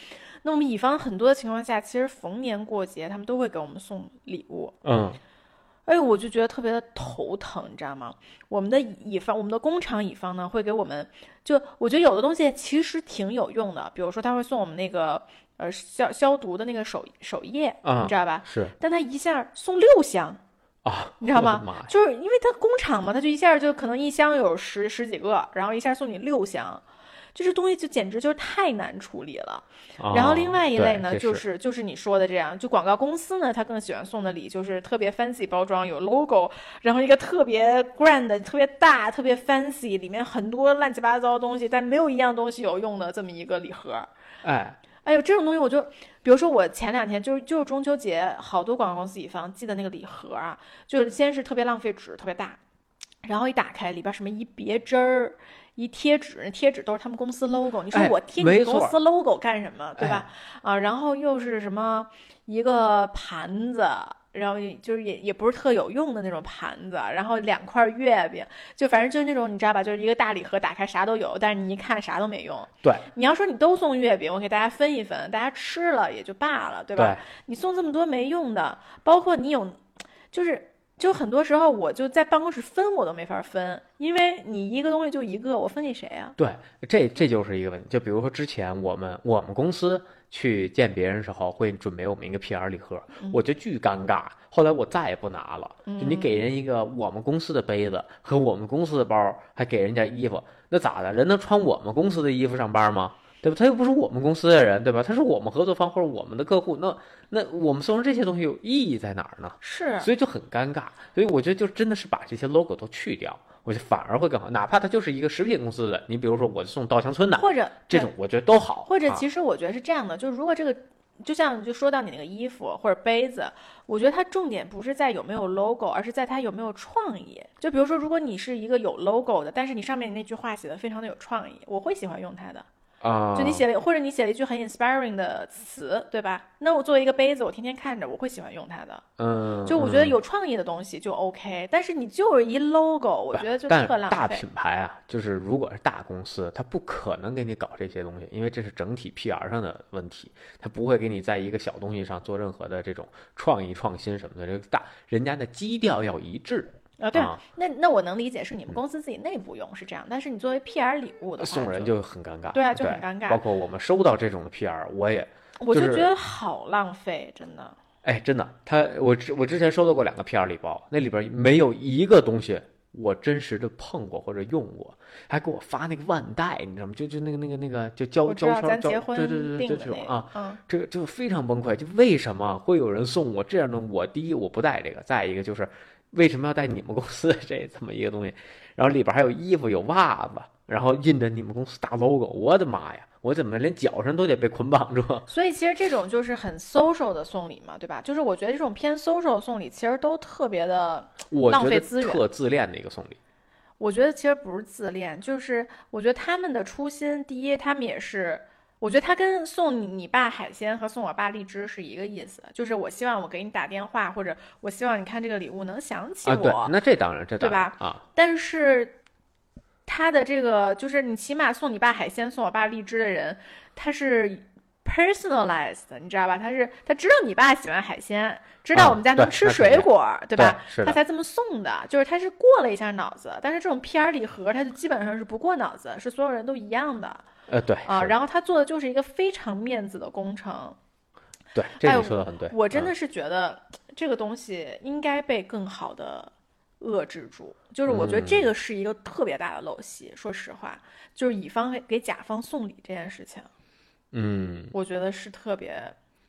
那我们乙方很多的情况下，其实逢年过节他们都会给我们送礼物。嗯。哎，我就觉得特别的头疼，你知道吗？我们的乙方，我们的工厂乙方呢，会给我们，就我觉得有的东西其实挺有用的，比如说他会送我们那个呃消消毒的那个手手液，你知道吧？是。但他一下送六箱啊，你知道吗？就是因为他工厂嘛，他就一下就可能一箱有十十几个，然后一下送你六箱。这些东西就简直就是太难处理了，然后另外一类呢，就是就是你说的这样，就广告公司呢，他更喜欢送的礼就是特别 fancy 包装，有 logo，然后一个特别 grand、特别大、特别 fancy，里面很多乱七八糟的东西，但没有一样东西有用的这么一个礼盒。哎，哎呦，这种东西我就，比如说我前两天就是就是中秋节，好多广告公司乙方寄的那个礼盒啊，就是先是特别浪费纸，特别大，然后一打开里边什么一别针儿。一贴纸，那贴纸都是他们公司 logo。你说我贴你公司 logo 干什么，对吧？啊，然后又是什么一个盘子，然后就是也也不是特有用的那种盘子，然后两块月饼，就反正就是那种你知道吧，就是一个大礼盒，打开啥都有，但是你一看啥都没用。对，你要说你都送月饼，我给大家分一分，大家吃了也就罢了，对吧？你送这么多没用的，包括你有，就是就很多时候我就在办公室分我都没法分，因为你一个东西就一个，我分给谁啊？对，这这就是一个问题。就比如说之前我们我们公司去见别人时候会准备我们一个 PR 礼盒，我就巨尴尬。后来我再也不拿了。就你给人一个我们公司的杯子和我们公司的包，还给人家衣服，那咋的？人能穿我们公司的衣服上班吗？对吧？他又不是我们公司的人，对吧？他是我们合作方或者我们的客户，那那我们送这些东西有意义在哪儿呢？是，所以就很尴尬。所以我觉得就真的是把这些 logo 都去掉，我觉得反而会更好。哪怕它就是一个食品公司的，你比如说我送稻香村的，或者这种我觉得都好。或者其实我觉得是这样的，就是如果这个就像就说到你那个衣服或者杯子，我觉得它重点不是在有没有 logo，而是在它有没有创意。就比如说，如果你是一个有 logo 的，但是你上面那句话写的非常的有创意，我会喜欢用它的。啊，就你写了，或者你写了一句很 inspiring 的词，对吧？那我作为一个杯子，我天天看着，我会喜欢用它的。嗯，就我觉得有创意的东西就 OK，但是你就是一 logo，我觉得就特浪费。大品牌啊，就是如果是大公司，它不可能给你搞这些东西，因为这是整体 PR 上的问题，它不会给你在一个小东西上做任何的这种创意创新什么的。这个大人家的基调要一致。啊，对，那那我能理解是你们公司自己内部用是这样，但是你作为 PR 礼物的话，送人就很尴尬。对啊，就很尴尬。包括我们收到这种的 PR，我也，我就觉得好浪费，真的。哎，真的，他我之我之前收到过两个 PR 礼包，那里边没有一个东西我真实的碰过或者用过，还给我发那个腕带，你知道吗？就就那个那个那个就胶胶圈胶，对对对对，这种啊，这个就非常崩溃。就为什么会有人送我这样的？我第一我不带这个，再一个就是。为什么要带你们公司这这么一个东西？然后里边还有衣服、有袜子，然后印着你们公司大 logo。我的妈呀！我怎么连脚上都得被捆绑住？所以其实这种就是很 social 的送礼嘛，对吧？就是我觉得这种偏 social 送礼其实都特别的浪费资源，特自恋的一个送礼。我觉得其实不是自恋，就是我觉得他们的初心，第一，他们也是。我觉得他跟送你你爸海鲜和送我爸荔枝是一个意思，就是我希望我给你打电话，或者我希望你看这个礼物能想起我。那这当然，这对吧？啊，但是他的这个就是你起码送你爸海鲜，送我爸荔枝的人，他是 personalized，你知道吧？他是他知道你爸喜欢海鲜，知道我们家能吃水果，对吧？他才这么送的，就是他是过了一下脑子。但是这种 PR 礼盒，他就基本上是不过脑子，是所有人都一样的。呃，对啊，然后他做的就是一个非常面子的工程。对，这你说的很对。我真的是觉得这个东西应该被更好的遏制住。就是我觉得这个是一个特别大的陋习。说实话，就是乙方给甲方送礼这件事情，嗯，我觉得是特别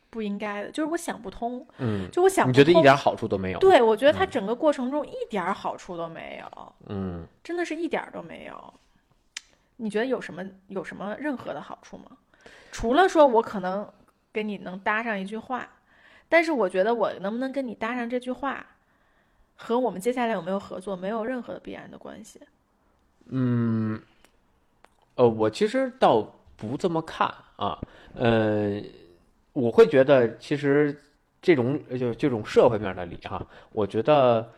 不应该的。就是我想不通，嗯，就我想，你觉得一点好处都没有？对，我觉得他整个过程中一点好处都没有，嗯，真的是一点都没有。你觉得有什么有什么任何的好处吗？除了说我可能跟你能搭上一句话，但是我觉得我能不能跟你搭上这句话，和我们接下来有没有合作没有任何的必然的关系。嗯，呃，我其实倒不这么看啊，呃，我会觉得其实这种就这种社会面的礼哈，我觉得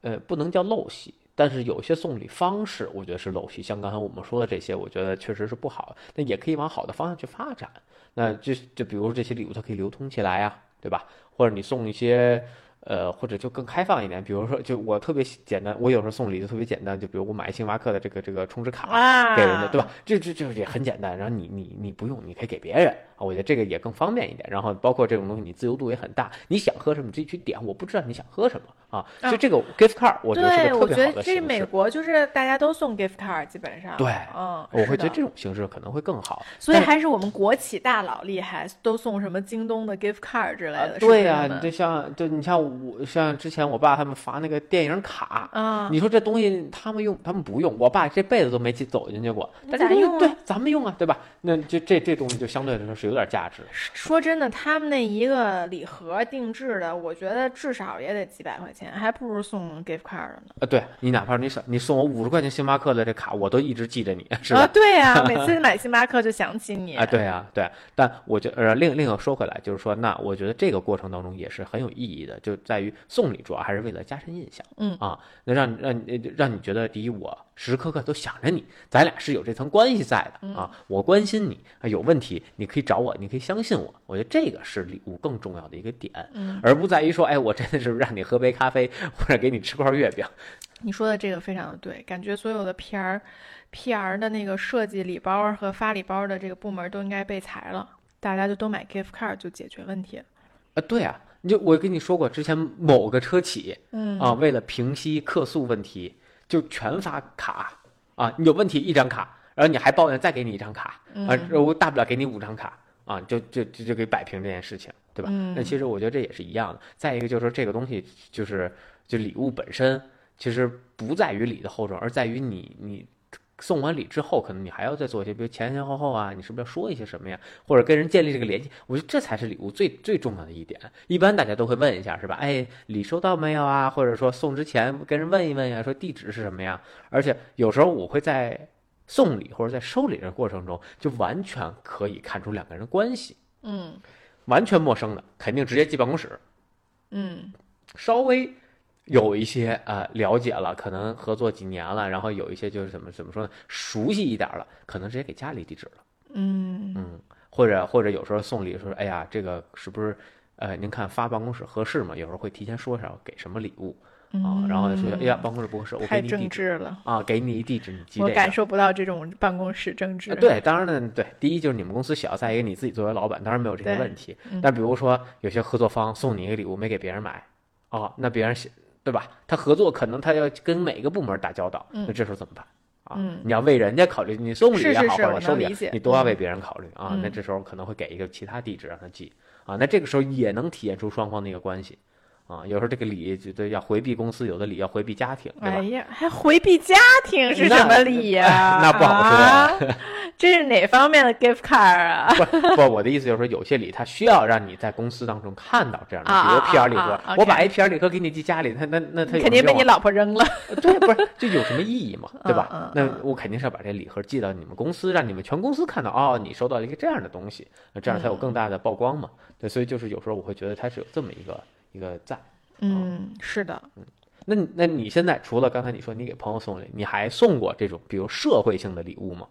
呃不能叫陋习。但是有些送礼方式，我觉得是陋习，像刚才我们说的这些，我觉得确实是不好。那也可以往好的方向去发展。那就就比如这些礼物，它可以流通起来呀，对吧？或者你送一些。呃，或者就更开放一点，比如说，就我特别简单，我有时候送礼就特别简单，就比如我买星巴克的这个这个充值卡给人家，对吧？这这这也很简单，然后你你你不用，你可以给别人啊，我觉得这个也更方便一点。然后包括这种东西，你自由度也很大，你想喝什么你自己去点，我不知道你想喝什么啊。所以这个 gift card 我觉得是个特别好的形式。这美国就是大家都送 gift card，基本上对，嗯，我会觉得这种形式可能会更好。所以还是我们国企大佬厉害，都送什么京东的 gift card 之类的。对呀，你就像就你像我像之。前我爸他们发那个电影卡啊，你说这东西他们用他们不用，我爸这辈子都没进走进去过。但是用对咱们用啊，对吧？那就这这东西就相对来说是有点价值。说真的，他们那一个礼盒定制的，我觉得至少也得几百块钱，还不如送 gift card 呢。啊，对你哪怕你送你送我五十块钱星巴克的这卡，我都一直记着你，是吧？对呀，每次买星巴克就想起你。啊，对呀，对。但我觉呃，另另一个说回来，就是说，那我觉得这个过程当中也是很有意义的，就在于送礼主要还是为了加。深印象，嗯啊，那让让你让你觉得，第一，我时时刻刻都想着你，咱俩是有这层关系在的啊。我关心你，有问题你可以找我，你可以相信我。我觉得这个是礼物更重要的一个点，嗯而不在于说，哎，我真的是让你喝杯咖啡或者给你吃块月饼。你说的这个非常的对，感觉所有的 PR，PR 的那个设计礼包和发礼包的这个部门都应该被裁了，大家就都买 gift card 就解决问题了。啊，对啊，你就我跟你说过，之前某个车企，嗯啊，为了平息客诉问题，就全发卡啊，你有问题一张卡。然后你还抱怨再给你一张卡啊，我大不了给你五张卡啊，就就就就给摆平这件事情，对吧？那其实我觉得这也是一样的。再一个就是说这个东西就是就礼物本身其实不在于礼的厚重，而在于你你送完礼之后，可能你还要再做一些，比如前前后后啊，你是不是要说一些什么呀？或者跟人建立这个联系？我觉得这才是礼物最最重要的一点。一般大家都会问一下，是吧？哎，礼收到没有啊？或者说送之前跟人问一问呀，说地址是什么呀？而且有时候我会在。送礼或者在收礼的过程中，就完全可以看出两个人的关系。嗯，完全陌生的，肯定直接进办公室。嗯，稍微有一些呃了解了，可能合作几年了，然后有一些就是怎么怎么说呢，熟悉一点了，可能直接给家里地址了。嗯嗯，或者或者有时候送礼说，哎呀，这个是不是呃您看发办公室合适吗？有时候会提前说一下给什么礼物。啊，然后就说：“哎呀，办公室不合适，我给你地址了啊，给你一地址，你记我感受不到这种办公室政治。对，当然呢，对，第一就是你们公司小，再一个你自己作为老板，当然没有这些问题。但比如说有些合作方送你一个礼物没给别人买，哦，那别人对吧？他合作可能他要跟每一个部门打交道，那这时候怎么办啊？你要为人家考虑，你送礼也好，或者收礼，你都要为别人考虑啊。那这时候可能会给一个其他地址让他寄啊。那这个时候也能体现出双方的一个关系。”啊，有时候这个礼觉得要回避公司，有的礼要回避家庭，对吧？哎呀，还回避家庭是什么礼呀？那不好说，这是哪方面的 gift card 啊？不不，我的意思就是说，有些礼它需要让你在公司当中看到这样的，比如 PR 礼盒，我把 PR 礼盒给你寄家里，他那那他肯定被你老婆扔了。对，不是，这有什么意义嘛？对吧？那我肯定是要把这礼盒寄到你们公司，让你们全公司看到，哦，你收到了一个这样的东西，那这样才有更大的曝光嘛？对，所以就是有时候我会觉得它是有这么一个。一个赞，嗯，是的，嗯，那那你现在除了刚才你说你给朋友送礼，你还送过这种比如社会性的礼物吗？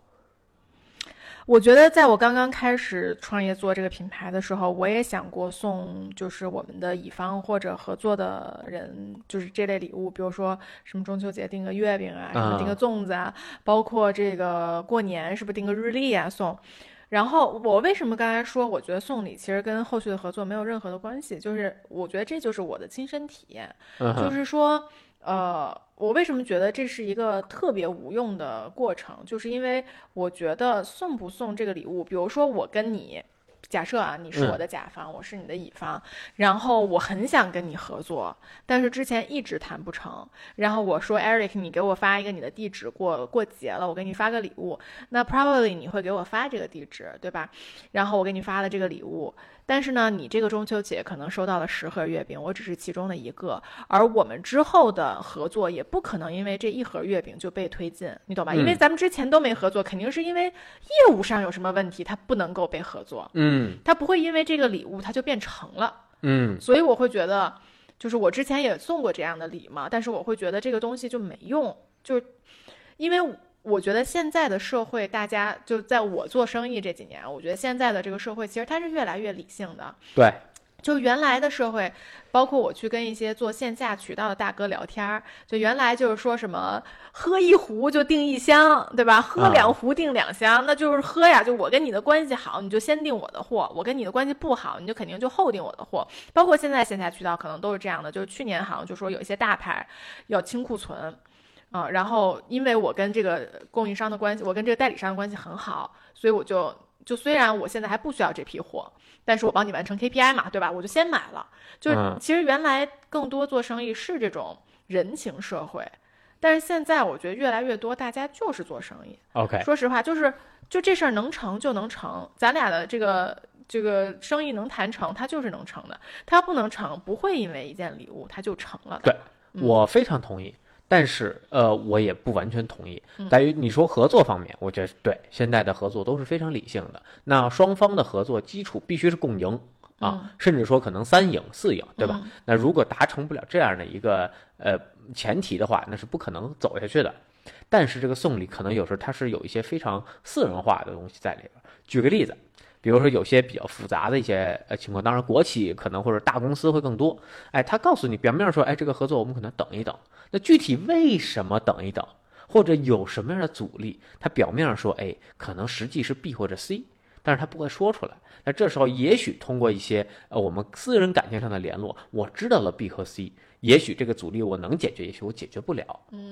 我觉得在我刚刚开始创业做这个品牌的时候，我也想过送，就是我们的乙方或者合作的人，就是这类礼物，比如说什么中秋节订个月饼啊，什么订个粽子啊，包括这个过年是不是订个日历啊送。然后我为什么刚才说，我觉得送礼其实跟后续的合作没有任何的关系，就是我觉得这就是我的亲身体验，就是说，呃，我为什么觉得这是一个特别无用的过程，就是因为我觉得送不送这个礼物，比如说我跟你。假设啊，你是我的甲方，我是你的乙方，然后我很想跟你合作，但是之前一直谈不成。然后我说，Eric，你给我发一个你的地址，过过节了，我给你发个礼物。那 probably 你会给我发这个地址，对吧？然后我给你发了这个礼物。但是呢，你这个中秋节可能收到了十盒月饼，我只是其中的一个，而我们之后的合作也不可能因为这一盒月饼就被推进，你懂吧？因为咱们之前都没合作，肯定是因为业务上有什么问题，它不能够被合作。嗯，它不会因为这个礼物它就变成了。嗯，所以我会觉得，就是我之前也送过这样的礼嘛，但是我会觉得这个东西就没用，就是因为。我觉得现在的社会，大家就在我做生意这几年，我觉得现在的这个社会其实它是越来越理性的。对，就原来的社会，包括我去跟一些做线下渠道的大哥聊天儿，就原来就是说什么喝一壶就订一箱，对吧？喝两壶订两箱，那就是喝呀。就我跟你的关系好，你就先订我的货；我跟你的关系不好，你就肯定就后订我的货。包括现在线下渠道可能都是这样的，就是去年好像就说有一些大牌要清库存。啊，然后因为我跟这个供应商的关系，我跟这个代理商的关系很好，所以我就就虽然我现在还不需要这批货，但是我帮你完成 KPI 嘛，对吧？我就先买了。就其实原来更多做生意是这种人情社会，但是现在我觉得越来越多大家就是做生意。OK，说实话，就是就这事儿能成就能成，咱俩的这个这个生意能谈成，它就是能成的。它要不能成，不会因为一件礼物它就成了。对我非常同意。但是，呃，我也不完全同意，在于你说合作方面，我觉得对现在的合作都是非常理性的。那双方的合作基础必须是共赢啊，甚至说可能三赢四赢，对吧？那如果达成不了这样的一个呃前提的话，那是不可能走下去的。但是这个送礼可能有时候它是有一些非常私人化的东西在里边。举个例子，比如说有些比较复杂的一些呃情况，当然国企可能或者大公司会更多。哎，他告诉你表面上说，哎，这个合作我们可能等一等。那具体为什么等一等，或者有什么样的阻力？他表面上说，哎，可能实际是 B 或者 C，但是他不会说出来。那这时候也许通过一些呃我们私人感情上的联络，我知道了 B 和 C。也许这个阻力我能解决，也许我解决不了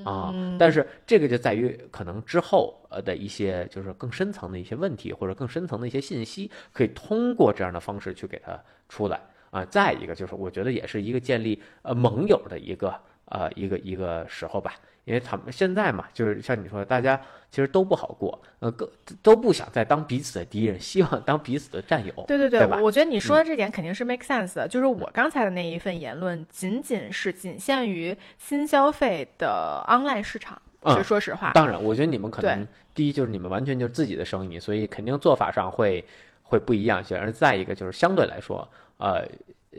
啊。但是这个就在于可能之后呃的一些就是更深层的一些问题，或者更深层的一些信息，可以通过这样的方式去给它出来啊。再一个就是我觉得也是一个建立呃盟友的一个呃一个一个时候吧。因为他们现在嘛，就是像你说，大家其实都不好过，呃，各都不想再当彼此的敌人，希望当彼此的战友。对对对，我觉得你说的这点肯定是 make sense 的。就是我刚才的那一份言论，仅仅是仅限于新消费的 online 市场。就说实话，当然，我觉得你们可能第一就是你们完全就是自己的生意，所以肯定做法上会会不一样些。而再一个就是相对来说，呃。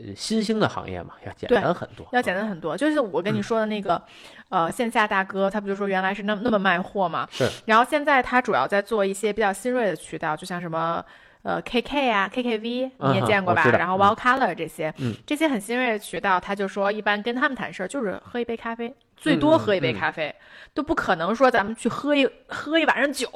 呃，新兴的行业嘛，要简单很多，要简单很多。就是我跟你说的那个，呃，线下大哥，他不就说原来是那那么卖货嘛？是。然后现在他主要在做一些比较新锐的渠道，就像什么呃 KK 啊，KKV 你也见过吧？然后 Wall Color 这些，这些很新锐的渠道，他就说一般跟他们谈事儿就是喝一杯咖啡，最多喝一杯咖啡，都不可能说咱们去喝一喝一晚上酒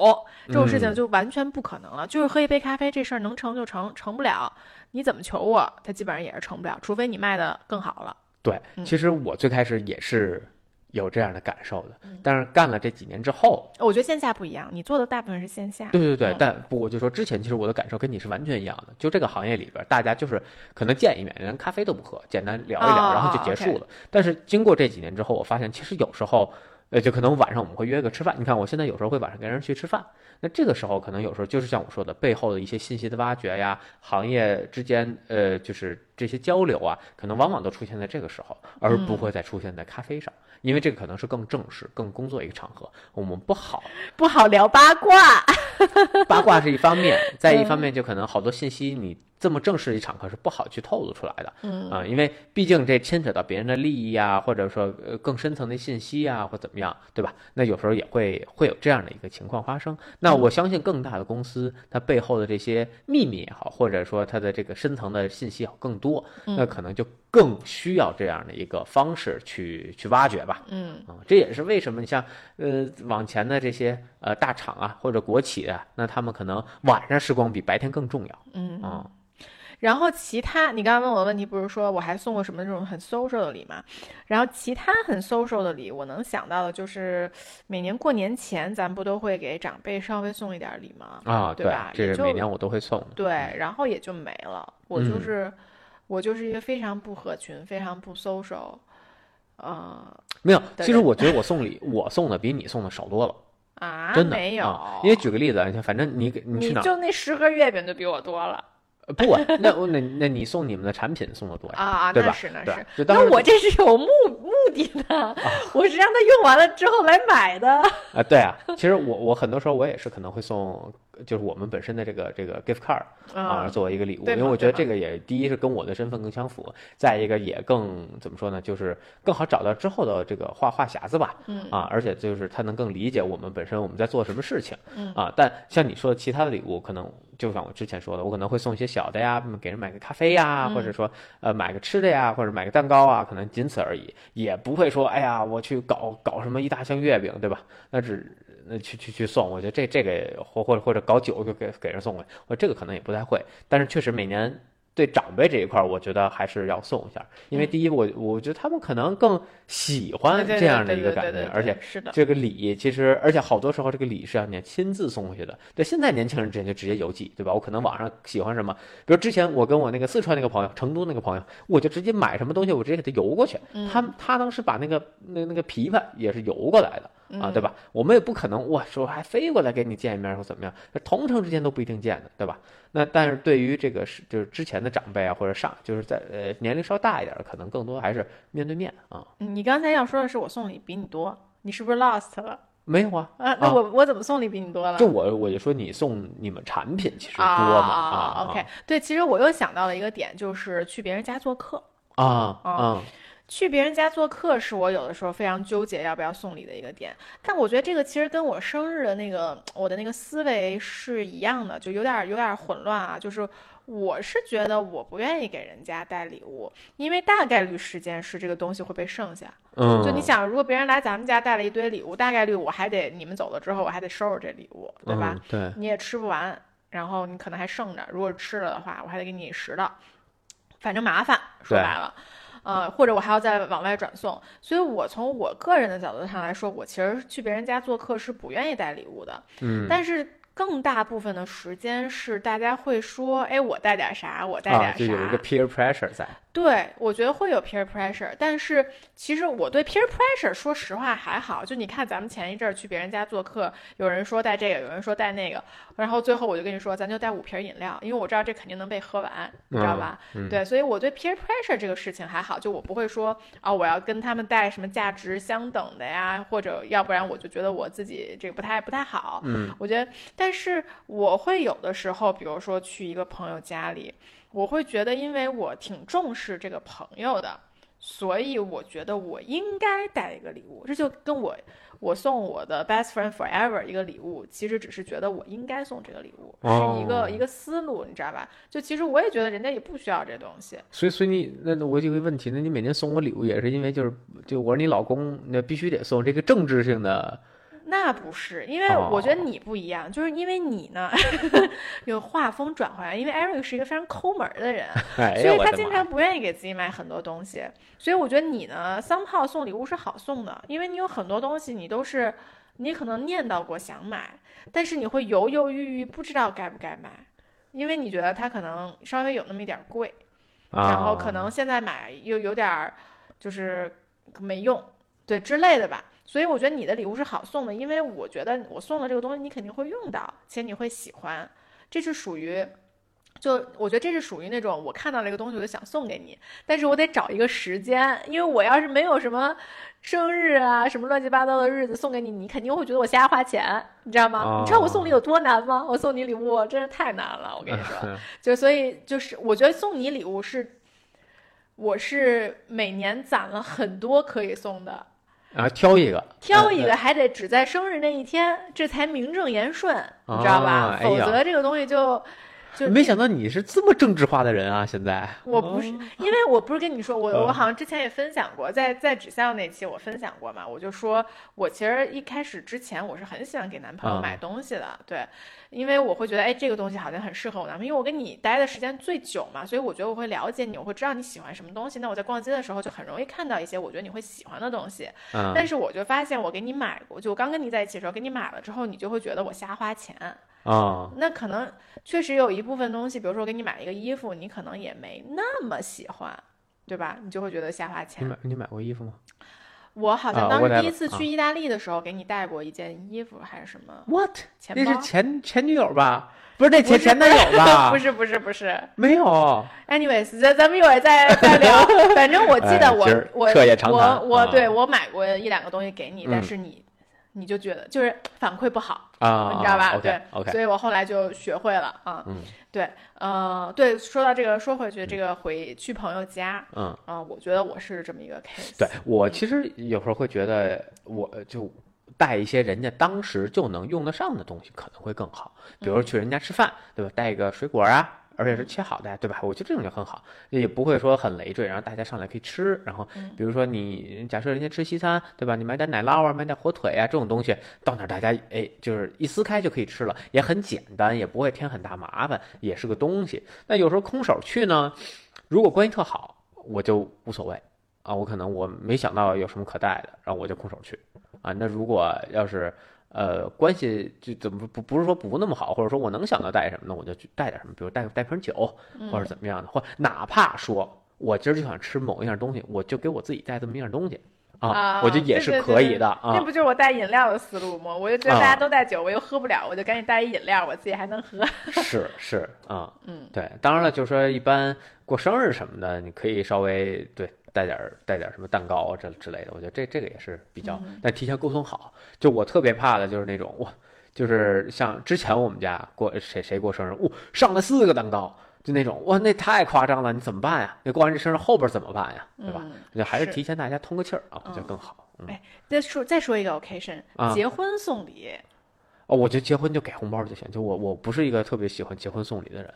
这种事情就完全不可能了。就是喝一杯咖啡这事儿能成就成，成不了。你怎么求我，他基本上也是成不了，除非你卖的更好了。对，其实我最开始也是有这样的感受的，但是干了这几年之后，我觉得线下不一样，你做的大部分是线下。对对对，但不，我就说之前其实我的感受跟你是完全一样的，就这个行业里边，大家就是可能见一面，连咖啡都不喝，简单聊一聊，然后就结束了。但是经过这几年之后，我发现其实有时候，呃，就可能晚上我们会约个吃饭。你看，我现在有时候会晚上跟人去吃饭。那这个时候可能有时候就是像我说的，背后的一些信息的挖掘呀，行业之间呃就是这些交流啊，可能往往都出现在这个时候，而不会再出现在咖啡上，因为这个可能是更正式、更工作一个场合，我们不好不好聊八卦，八卦是一方面，再一方面就可能好多信息你。这么正式的一场合是不好去透露出来的，嗯啊，因为毕竟这牵扯到别人的利益啊，或者说呃更深层的信息啊，或怎么样，对吧？那有时候也会会有这样的一个情况发生。那我相信更大的公司，它背后的这些秘密也好，或者说它的这个深层的信息好更多，那可能就更需要这样的一个方式去去挖掘吧。嗯啊，这也是为什么你像呃往前的这些呃大厂啊或者国企啊，那他们可能晚上时光比白天更重要。嗯啊。然后其他，你刚刚问我的问题不是说我还送过什么那种很 social 的礼吗？然后其他很 social 的礼，我能想到的就是每年过年前，咱不都会给长辈稍微送一点礼吗？啊，对吧？这是每年我都会送。对，然后也就没了。我就是，我就是一个非常不合群、非常不 social。呃，没有，其实我觉得 我送礼，我送的比你送的少多了。啊，真的没有。因为举个例子，反正你给你去哪，就那十盒月饼就比我多了。不，那那那你送你们的产品送的多呀？啊，对吧？那是那是。那我这是有目目的的，我是让他用完了之后来买的。啊，对啊，其实我我很多时候我也是可能会送。就是我们本身的这个这个 gift card 啊，作为一个礼物，因为我觉得这个也第一是跟我的身份更相符，再一个也更怎么说呢，就是更好找到之后的这个话话匣子吧，啊，而且就是他能更理解我们本身我们在做什么事情，啊，但像你说的其他的礼物，可能就像我之前说的，我可能会送一些小的呀，给人买个咖啡呀，或者说呃买个吃的呀，或者买个蛋糕啊，可能仅此而已，也不会说哎呀我去搞搞什么一大箱月饼，对吧？那只。那去去去送，我觉得这这个或或者或者搞酒就给给人送过去，我这个可能也不太会，但是确实每年对长辈这一块，我觉得还是要送一下，因为第一我我觉得他们可能更喜欢这样的一个感觉，而且是的这个礼其实而且好多时候这个礼是要你亲自送回去的，对现在年轻人之间就直接邮寄，对吧？我可能网上喜欢什么，比如之前我跟我那个四川那个朋友，成都那个朋友，我就直接买什么东西，我直接给他邮过去，他他当时把那个那那个琵琶也是邮过来的。啊，对吧？我们也不可能，我说还飞过来给你见一面或怎么样？同城之间都不一定见的，对吧？那但是对于这个是就是之前的长辈啊，或者上就是在呃年龄稍大一点的，可能更多还是面对面啊。你刚才要说的是我送礼比你多，你是不是 lost 了？没有啊，啊，那我我怎么送礼比你多了？就我我就说你送你们产品其实多嘛啊。OK，对，其实我又想到了一个点，就是去别人家做客啊啊。去别人家做客是我有的时候非常纠结要不要送礼的一个点，但我觉得这个其实跟我生日的那个我的那个思维是一样的，就有点有点混乱啊。就是我是觉得我不愿意给人家带礼物，因为大概率时间是这个东西会被剩下。嗯，就你想，如果别人来咱们家带了一堆礼物，大概率我还得你们走了之后我还得收拾这礼物，对吧？对，你也吃不完，然后你可能还剩着，如果吃了的话，我还得给你拾到，反正麻烦。说白了。呃，或者我还要再往外转送，所以我从我个人的角度上来说，我其实去别人家做客是不愿意带礼物的。嗯，但是。更大部分的时间是大家会说，哎，我带点啥，我带点啥，就有一个 peer pressure 在。对，我觉得会有 peer pressure，但是其实我对 peer pressure 说实话还好。就你看，咱们前一阵儿去别人家做客，有人说带这个，有人说带那个，然后最后我就跟你说，咱就带五瓶饮料，因为我知道这肯定能被喝完，你知道吧？对，所以我对 peer pressure 这个事情还好，就我不会说啊，我要跟他们带什么价值相等的呀，或者要不然我就觉得我自己这个不太不太好。嗯，我觉得。但是我会有的时候，比如说去一个朋友家里，我会觉得，因为我挺重视这个朋友的，所以我觉得我应该带一个礼物。这就跟我我送我的 best friend forever 一个礼物，其实只是觉得我应该送这个礼物，是一个一个思路，你知道吧？就其实我也觉得人家也不需要这东西。所以，所以你那我有个问题，那你每年送我礼物也是因为就是就我是你老公，那必须得送这个政治性的。那不是，因为我觉得你不一样，就是因为你呢，有画风转换。因为 Eric 是一个非常抠门的人，所以他经常不愿意给自己买很多东西。所以我觉得你呢，三炮送礼物是好送的，因为你有很多东西，你都是你可能念叨过想买，但是你会犹犹豫豫，不知道该不该买，因为你觉得它可能稍微有那么一点贵，然后可能现在买又有点就是没用，对之类的吧。所以我觉得你的礼物是好送的，因为我觉得我送的这个东西你肯定会用到，且你会喜欢。这是属于，就我觉得这是属于那种我看到了一个东西我就想送给你，但是我得找一个时间，因为我要是没有什么生日啊什么乱七八糟的日子送给你，你肯定会觉得我瞎花钱，你知道吗？你知道我送礼有多难吗？我送你礼物真是太难了，我跟你说。就所以就是我觉得送你礼物是，我是每年攒了很多可以送的。然后挑一个，挑一个还得只在生日那一天，这才名正言顺，你知道吧？否则这个东西就。就没想到你是这么政治化的人啊！现在。我不是，因为我不是跟你说，我我好像之前也分享过，在在纸箱那期我分享过嘛，我就说我其实一开始之前我是很喜欢给男朋友买东西的，对，因为我会觉得哎这个东西好像很适合我男朋友，因为我跟你待的时间最久嘛，所以我觉得我会了解你，我会知道你喜欢什么东西，那我在逛街的时候就很容易看到一些我觉得你会喜欢的东西，嗯。但是我就发现我给你买过，就我刚跟你在一起的时候给你买了之后，你就会觉得我瞎花钱。啊，那可能确实有一部分东西，比如说我给你买一个衣服，你可能也没那么喜欢，对吧？你就会觉得瞎花钱。你买你买过衣服吗？我好像当时第一次去意大利的时候，给你带过一件衣服还是什么？What？那是前前女友吧？不是那前前男友吧？不是不是不是，没有。Anyways，咱咱们一会儿再再聊。反正我记得我我我我对我买过一两个东西给你，但是你。你就觉得就是反馈不好啊，你知道吧？对，OK，所以我后来就学会了啊。嗯，对，呃，对，说到这个，说回去，这个回去朋友家，嗯啊，我觉得我是这么一个 case。对我其实有时候会觉得，我就带一些人家当时就能用得上的东西，可能会更好。比如去人家吃饭，对吧？带一个水果啊。而且是切好的，对吧？我觉得这种就很好，也不会说很累赘，然后大家上来可以吃。然后，比如说你假设人家吃西餐，对吧？你买点奶酪啊，买点火腿啊，这种东西到那儿大家哎，就是一撕开就可以吃了，也很简单，也不会添很大麻烦，也是个东西。那有时候空手去呢，如果关系特好，我就无所谓啊，我可能我没想到有什么可带的，然后我就空手去啊。那如果要是。呃，关系就怎么不不是说不那么好，或者说我能想到带什么，呢我就去带点什么，比如带带瓶酒，或者怎么样的，或哪怕说我今儿就想吃某一样东西，我就给我自己带这么一样东西啊，我觉得也是可以的啊。那不就是我带饮料的思路吗？我就觉得大家都带酒，我又喝不了，我就赶紧带一饮料，我自己还能喝。是是啊，嗯，对，当然了，就是说一般过生日什么的，你可以稍微对。带点儿带点儿什么蛋糕啊这之类的，我觉得这这个也是比较，但提前沟通好。就我特别怕的就是那种哇，就是像之前我们家过谁谁过生日，哇上了四个蛋糕，就那种哇，那太夸张了，你怎么办呀？那过完这生日后边怎么办呀？对吧？就还是提前大家通个气儿啊，我觉得更好。哎，再说再说一个 occasion，结婚送礼。哦，我觉得结婚就给红包就行。就我我不是一个特别喜欢结婚送礼的人。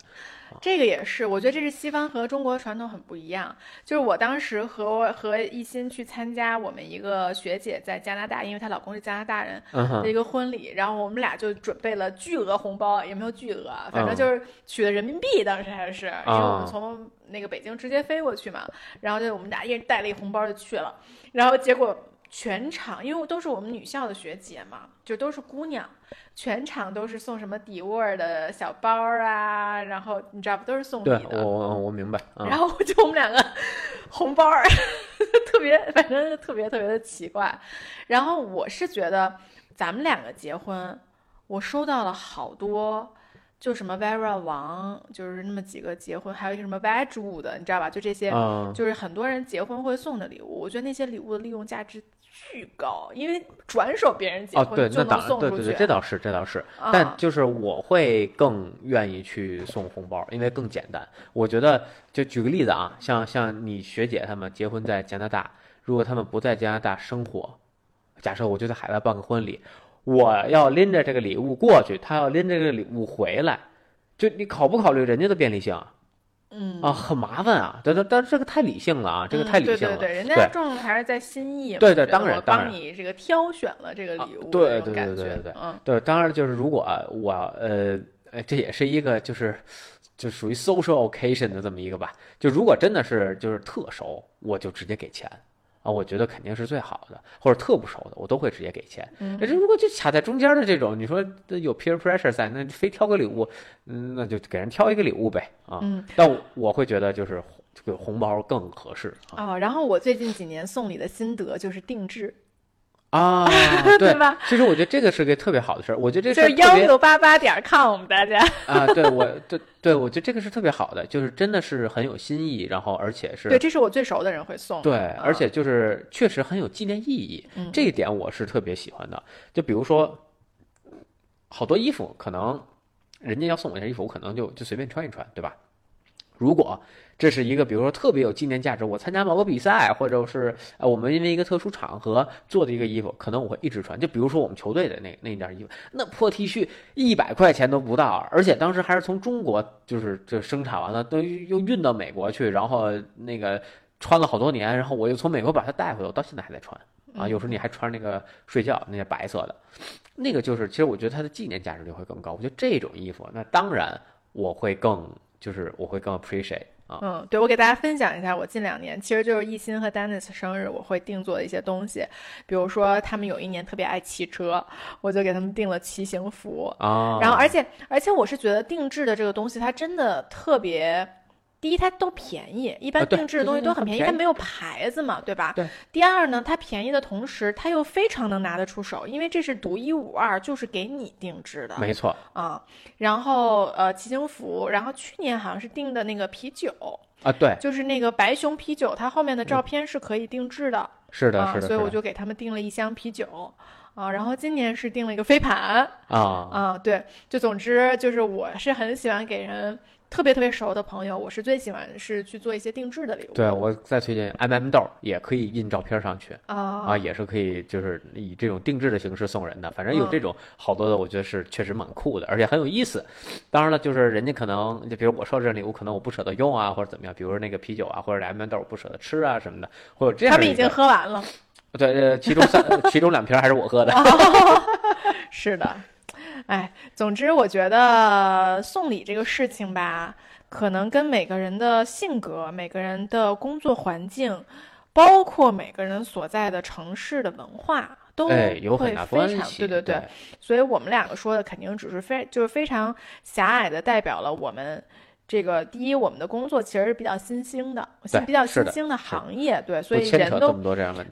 这个也是，我觉得这是西方和中国传统很不一样。就是我当时和和一心去参加我们一个学姐在加拿大，因为她老公是加拿大人的一个婚礼，然后我们俩就准备了巨额红包，也没有巨额，反正就是取的人民币，当时还是，因为我们从那个北京直接飞过去嘛，然后就我们俩一人带了一红包就去了，然后结果。全场，因为都是我们女校的学姐嘛，就都是姑娘，全场都是送什么底沃尔的小包啊，然后你知道不，都是送礼的。我我我明白。然后就我们两个红包儿 特别，反正特别特别的奇怪。然后我是觉得咱们两个结婚，我收到了好多。就什么 Vera 王，就是那么几个结婚，还有一个什么 Wedgwood 的，你知道吧？就这些，就是很多人结婚会送的礼物。我觉得那些礼物的利用价值巨高，因为转手别人结婚就能送出去。对对对，这倒是，这倒是。但就是我会更愿意去送红包，因为更简单。我觉得，就举个例子啊，像像你学姐他们结婚在加拿大，如果他们不在加拿大生活，假设我就在海外办个婚礼。我要拎着这个礼物过去，他要拎着这个礼物回来，就你考不考虑人家的便利性？嗯啊，很麻烦啊！但但但这个太理性了啊，这个太理性了。对对对，人家重的还是在心意。对对，当然当然。帮你这个挑选了这个礼物，对对对对对对，嗯，对，当然就是如果我呃，这也是一个就是就属于 social occasion 的这么一个吧。就如果真的是就是特熟，我就直接给钱。啊，我觉得肯定是最好的，或者特不熟的，我都会直接给钱。这如果就卡在中间的这种，你说有 peer pressure 在，那非挑个礼物，嗯，那就给人挑一个礼物呗。啊，但我会觉得就是这个红包更合适啊。然后我最近几年送礼的心得就是定制。啊，对吧？其实我觉得这个是个特别好的事儿。我觉得这是幺六八八点 com，大家啊，对我对对，我觉得这个是特别好的，就是真的是很有新意，然后而且是对，这是我最熟的人会送。对，而且就是确实很有纪念意义，这一点我是特别喜欢的。就比如说，好多衣服可能人家要送我一件衣服，我可能就就随便穿一穿，对吧？如果这是一个，比如说特别有纪念价值，我参加某个比赛，或者是呃我们因为一个特殊场合做的一个衣服，可能我会一直穿。就比如说我们球队的那那件衣服，那破 T 恤一百块钱都不到，而且当时还是从中国就是就生产完了，都又运到美国去，然后那个穿了好多年，然后我又从美国把它带回来，我到现在还在穿啊。有时候你还穿那个睡觉，那些白色的，那个就是其实我觉得它的纪念价值就会更高。我觉得这种衣服，那当然我会更就是我会更 appreciate。嗯，对，我给大家分享一下，我近两年其实就是一心和 Dennis 生日，我会定做的一些东西，比如说他们有一年特别爱骑车，我就给他们定了骑行服啊，然后而且而且我是觉得定制的这个东西它真的特别。第一，它都便宜，一般定制的东西都很便宜，它没有牌子嘛，对吧？对。第二呢，它便宜的同时，它又非常能拿得出手，因为这是独一无二，就是给你定制的。没错。啊，然后呃，骑行服，然后去年好像是订的那个啤酒啊，对，就是那个白熊啤酒，它后面的照片是可以定制的。是的，是的。所以我就给他们订了一箱啤酒啊，然后今年是订了一个飞盘啊啊，对，就总之就是我是很喜欢给人。特别特别熟的朋友，我是最喜欢是去做一些定制的礼物。对我再推荐 M M 豆，也可以印照片上去啊啊，也是可以，就是以这种定制的形式送人的。反正有这种好多的，我觉得是确实蛮酷的，而且很有意思。当然了，就是人家可能就比如我收这礼物，可能我不舍得用啊，或者怎么样。比如说那个啤酒啊，或者 M M 豆不舍得吃啊什么的，或者这样。他们已经喝完了。对，其中三 其中两瓶还是我喝的。是的。哎，总之我觉得送礼这个事情吧，可能跟每个人的性格、每个人的工作环境，包括每个人所在的城市的文化，都会非常对对对。所以我们两个说的肯定只是非就是非常狭隘的代表了我们。这个第一，我们的工作其实是比较新兴的，比较新兴的行业，对，所以人都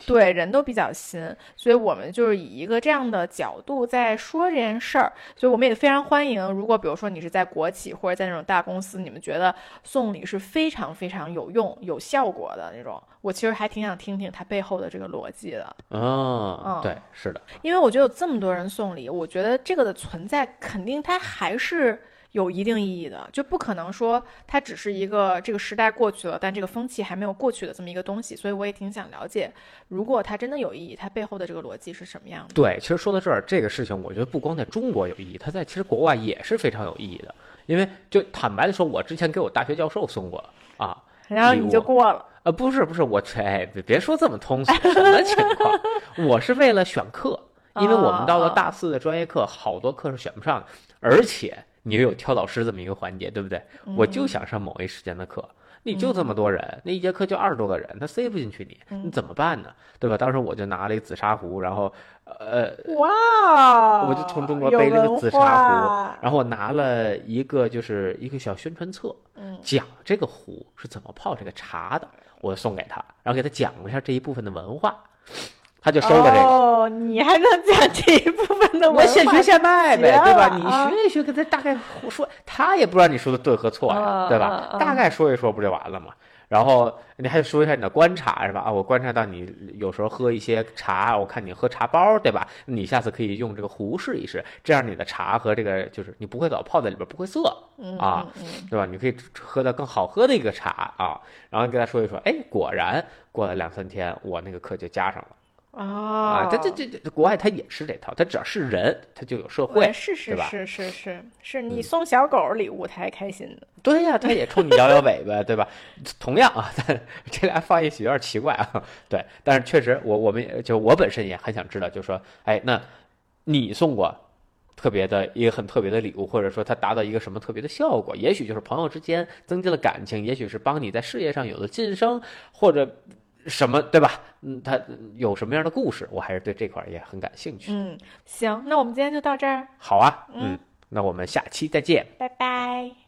对人都比较新，所以我们就是以一个这样的角度在说这件事儿，所以我们也非常欢迎。如果比如说你是在国企或者在那种大公司，你们觉得送礼是非常非常有用、有效果的那种，我其实还挺想听听它背后的这个逻辑的。嗯，对，是的，因为我觉得有这么多人送礼，我觉得这个的存在肯定它还是。有一定意义的，就不可能说它只是一个这个时代过去了，但这个风气还没有过去的这么一个东西。所以我也挺想了解，如果它真的有意义，它背后的这个逻辑是什么样的？对，其实说到这儿，这个事情我觉得不光在中国有意义，它在其实国外也是非常有意义的。因为就坦白的说，我之前给我大学教授送过啊，然后你就过了。呃，不是不是，我哎，别别说这么通俗，什么情况？我是为了选课，因为我们到了大四的专业课，好多课是选不上的，而且你又有挑老师这么一个环节，对不对？我就想上某一时间的课，你就这么多人，那一节课就二十多个人，他塞不进去你，你怎么办呢？对吧？当时我就拿了一个紫砂壶，然后呃，哇，我就从中国背了个紫砂壶，然后我拿了一个就是一个小宣传册，讲这个壶是怎么泡这个茶的。我送给他，然后给他讲了一下这一部分的文化，他就收了这个。哦，你还能讲这一部分的文化？我现学现卖呗，对吧？你学一学，给他大概说，他也不知道你说的对和错呀，对吧？大概说一说，不就完了吗？然后你还得说一下你的观察是吧？啊，我观察到你有时候喝一些茶，我看你喝茶包对吧？你下次可以用这个壶试一试，这样你的茶和这个就是你不会老泡在里边不会涩啊，对吧？你可以喝到更好喝的一个茶啊。然后跟他说一说，哎，果然过了两三天，我那个课就加上了。啊，这这这这，国外他也是这套，他只要是人，他就有社会，是是是是是是，是你送小狗礼物，他还开心呢。对呀，他也冲你摇摇尾巴，对吧？同样啊，这俩放一起有点奇怪啊。对，但是确实，我我们就我本身也很想知道，就是说，哎，那你送过特别的一个很特别的礼物，或者说它达到一个什么特别的效果？也许就是朋友之间增进了感情，也许是帮你在事业上有了晋升，或者。什么对吧？嗯，他有什么样的故事？我还是对这块也很感兴趣。嗯，行，那我们今天就到这儿。好啊，嗯，那我们下期再见，拜拜。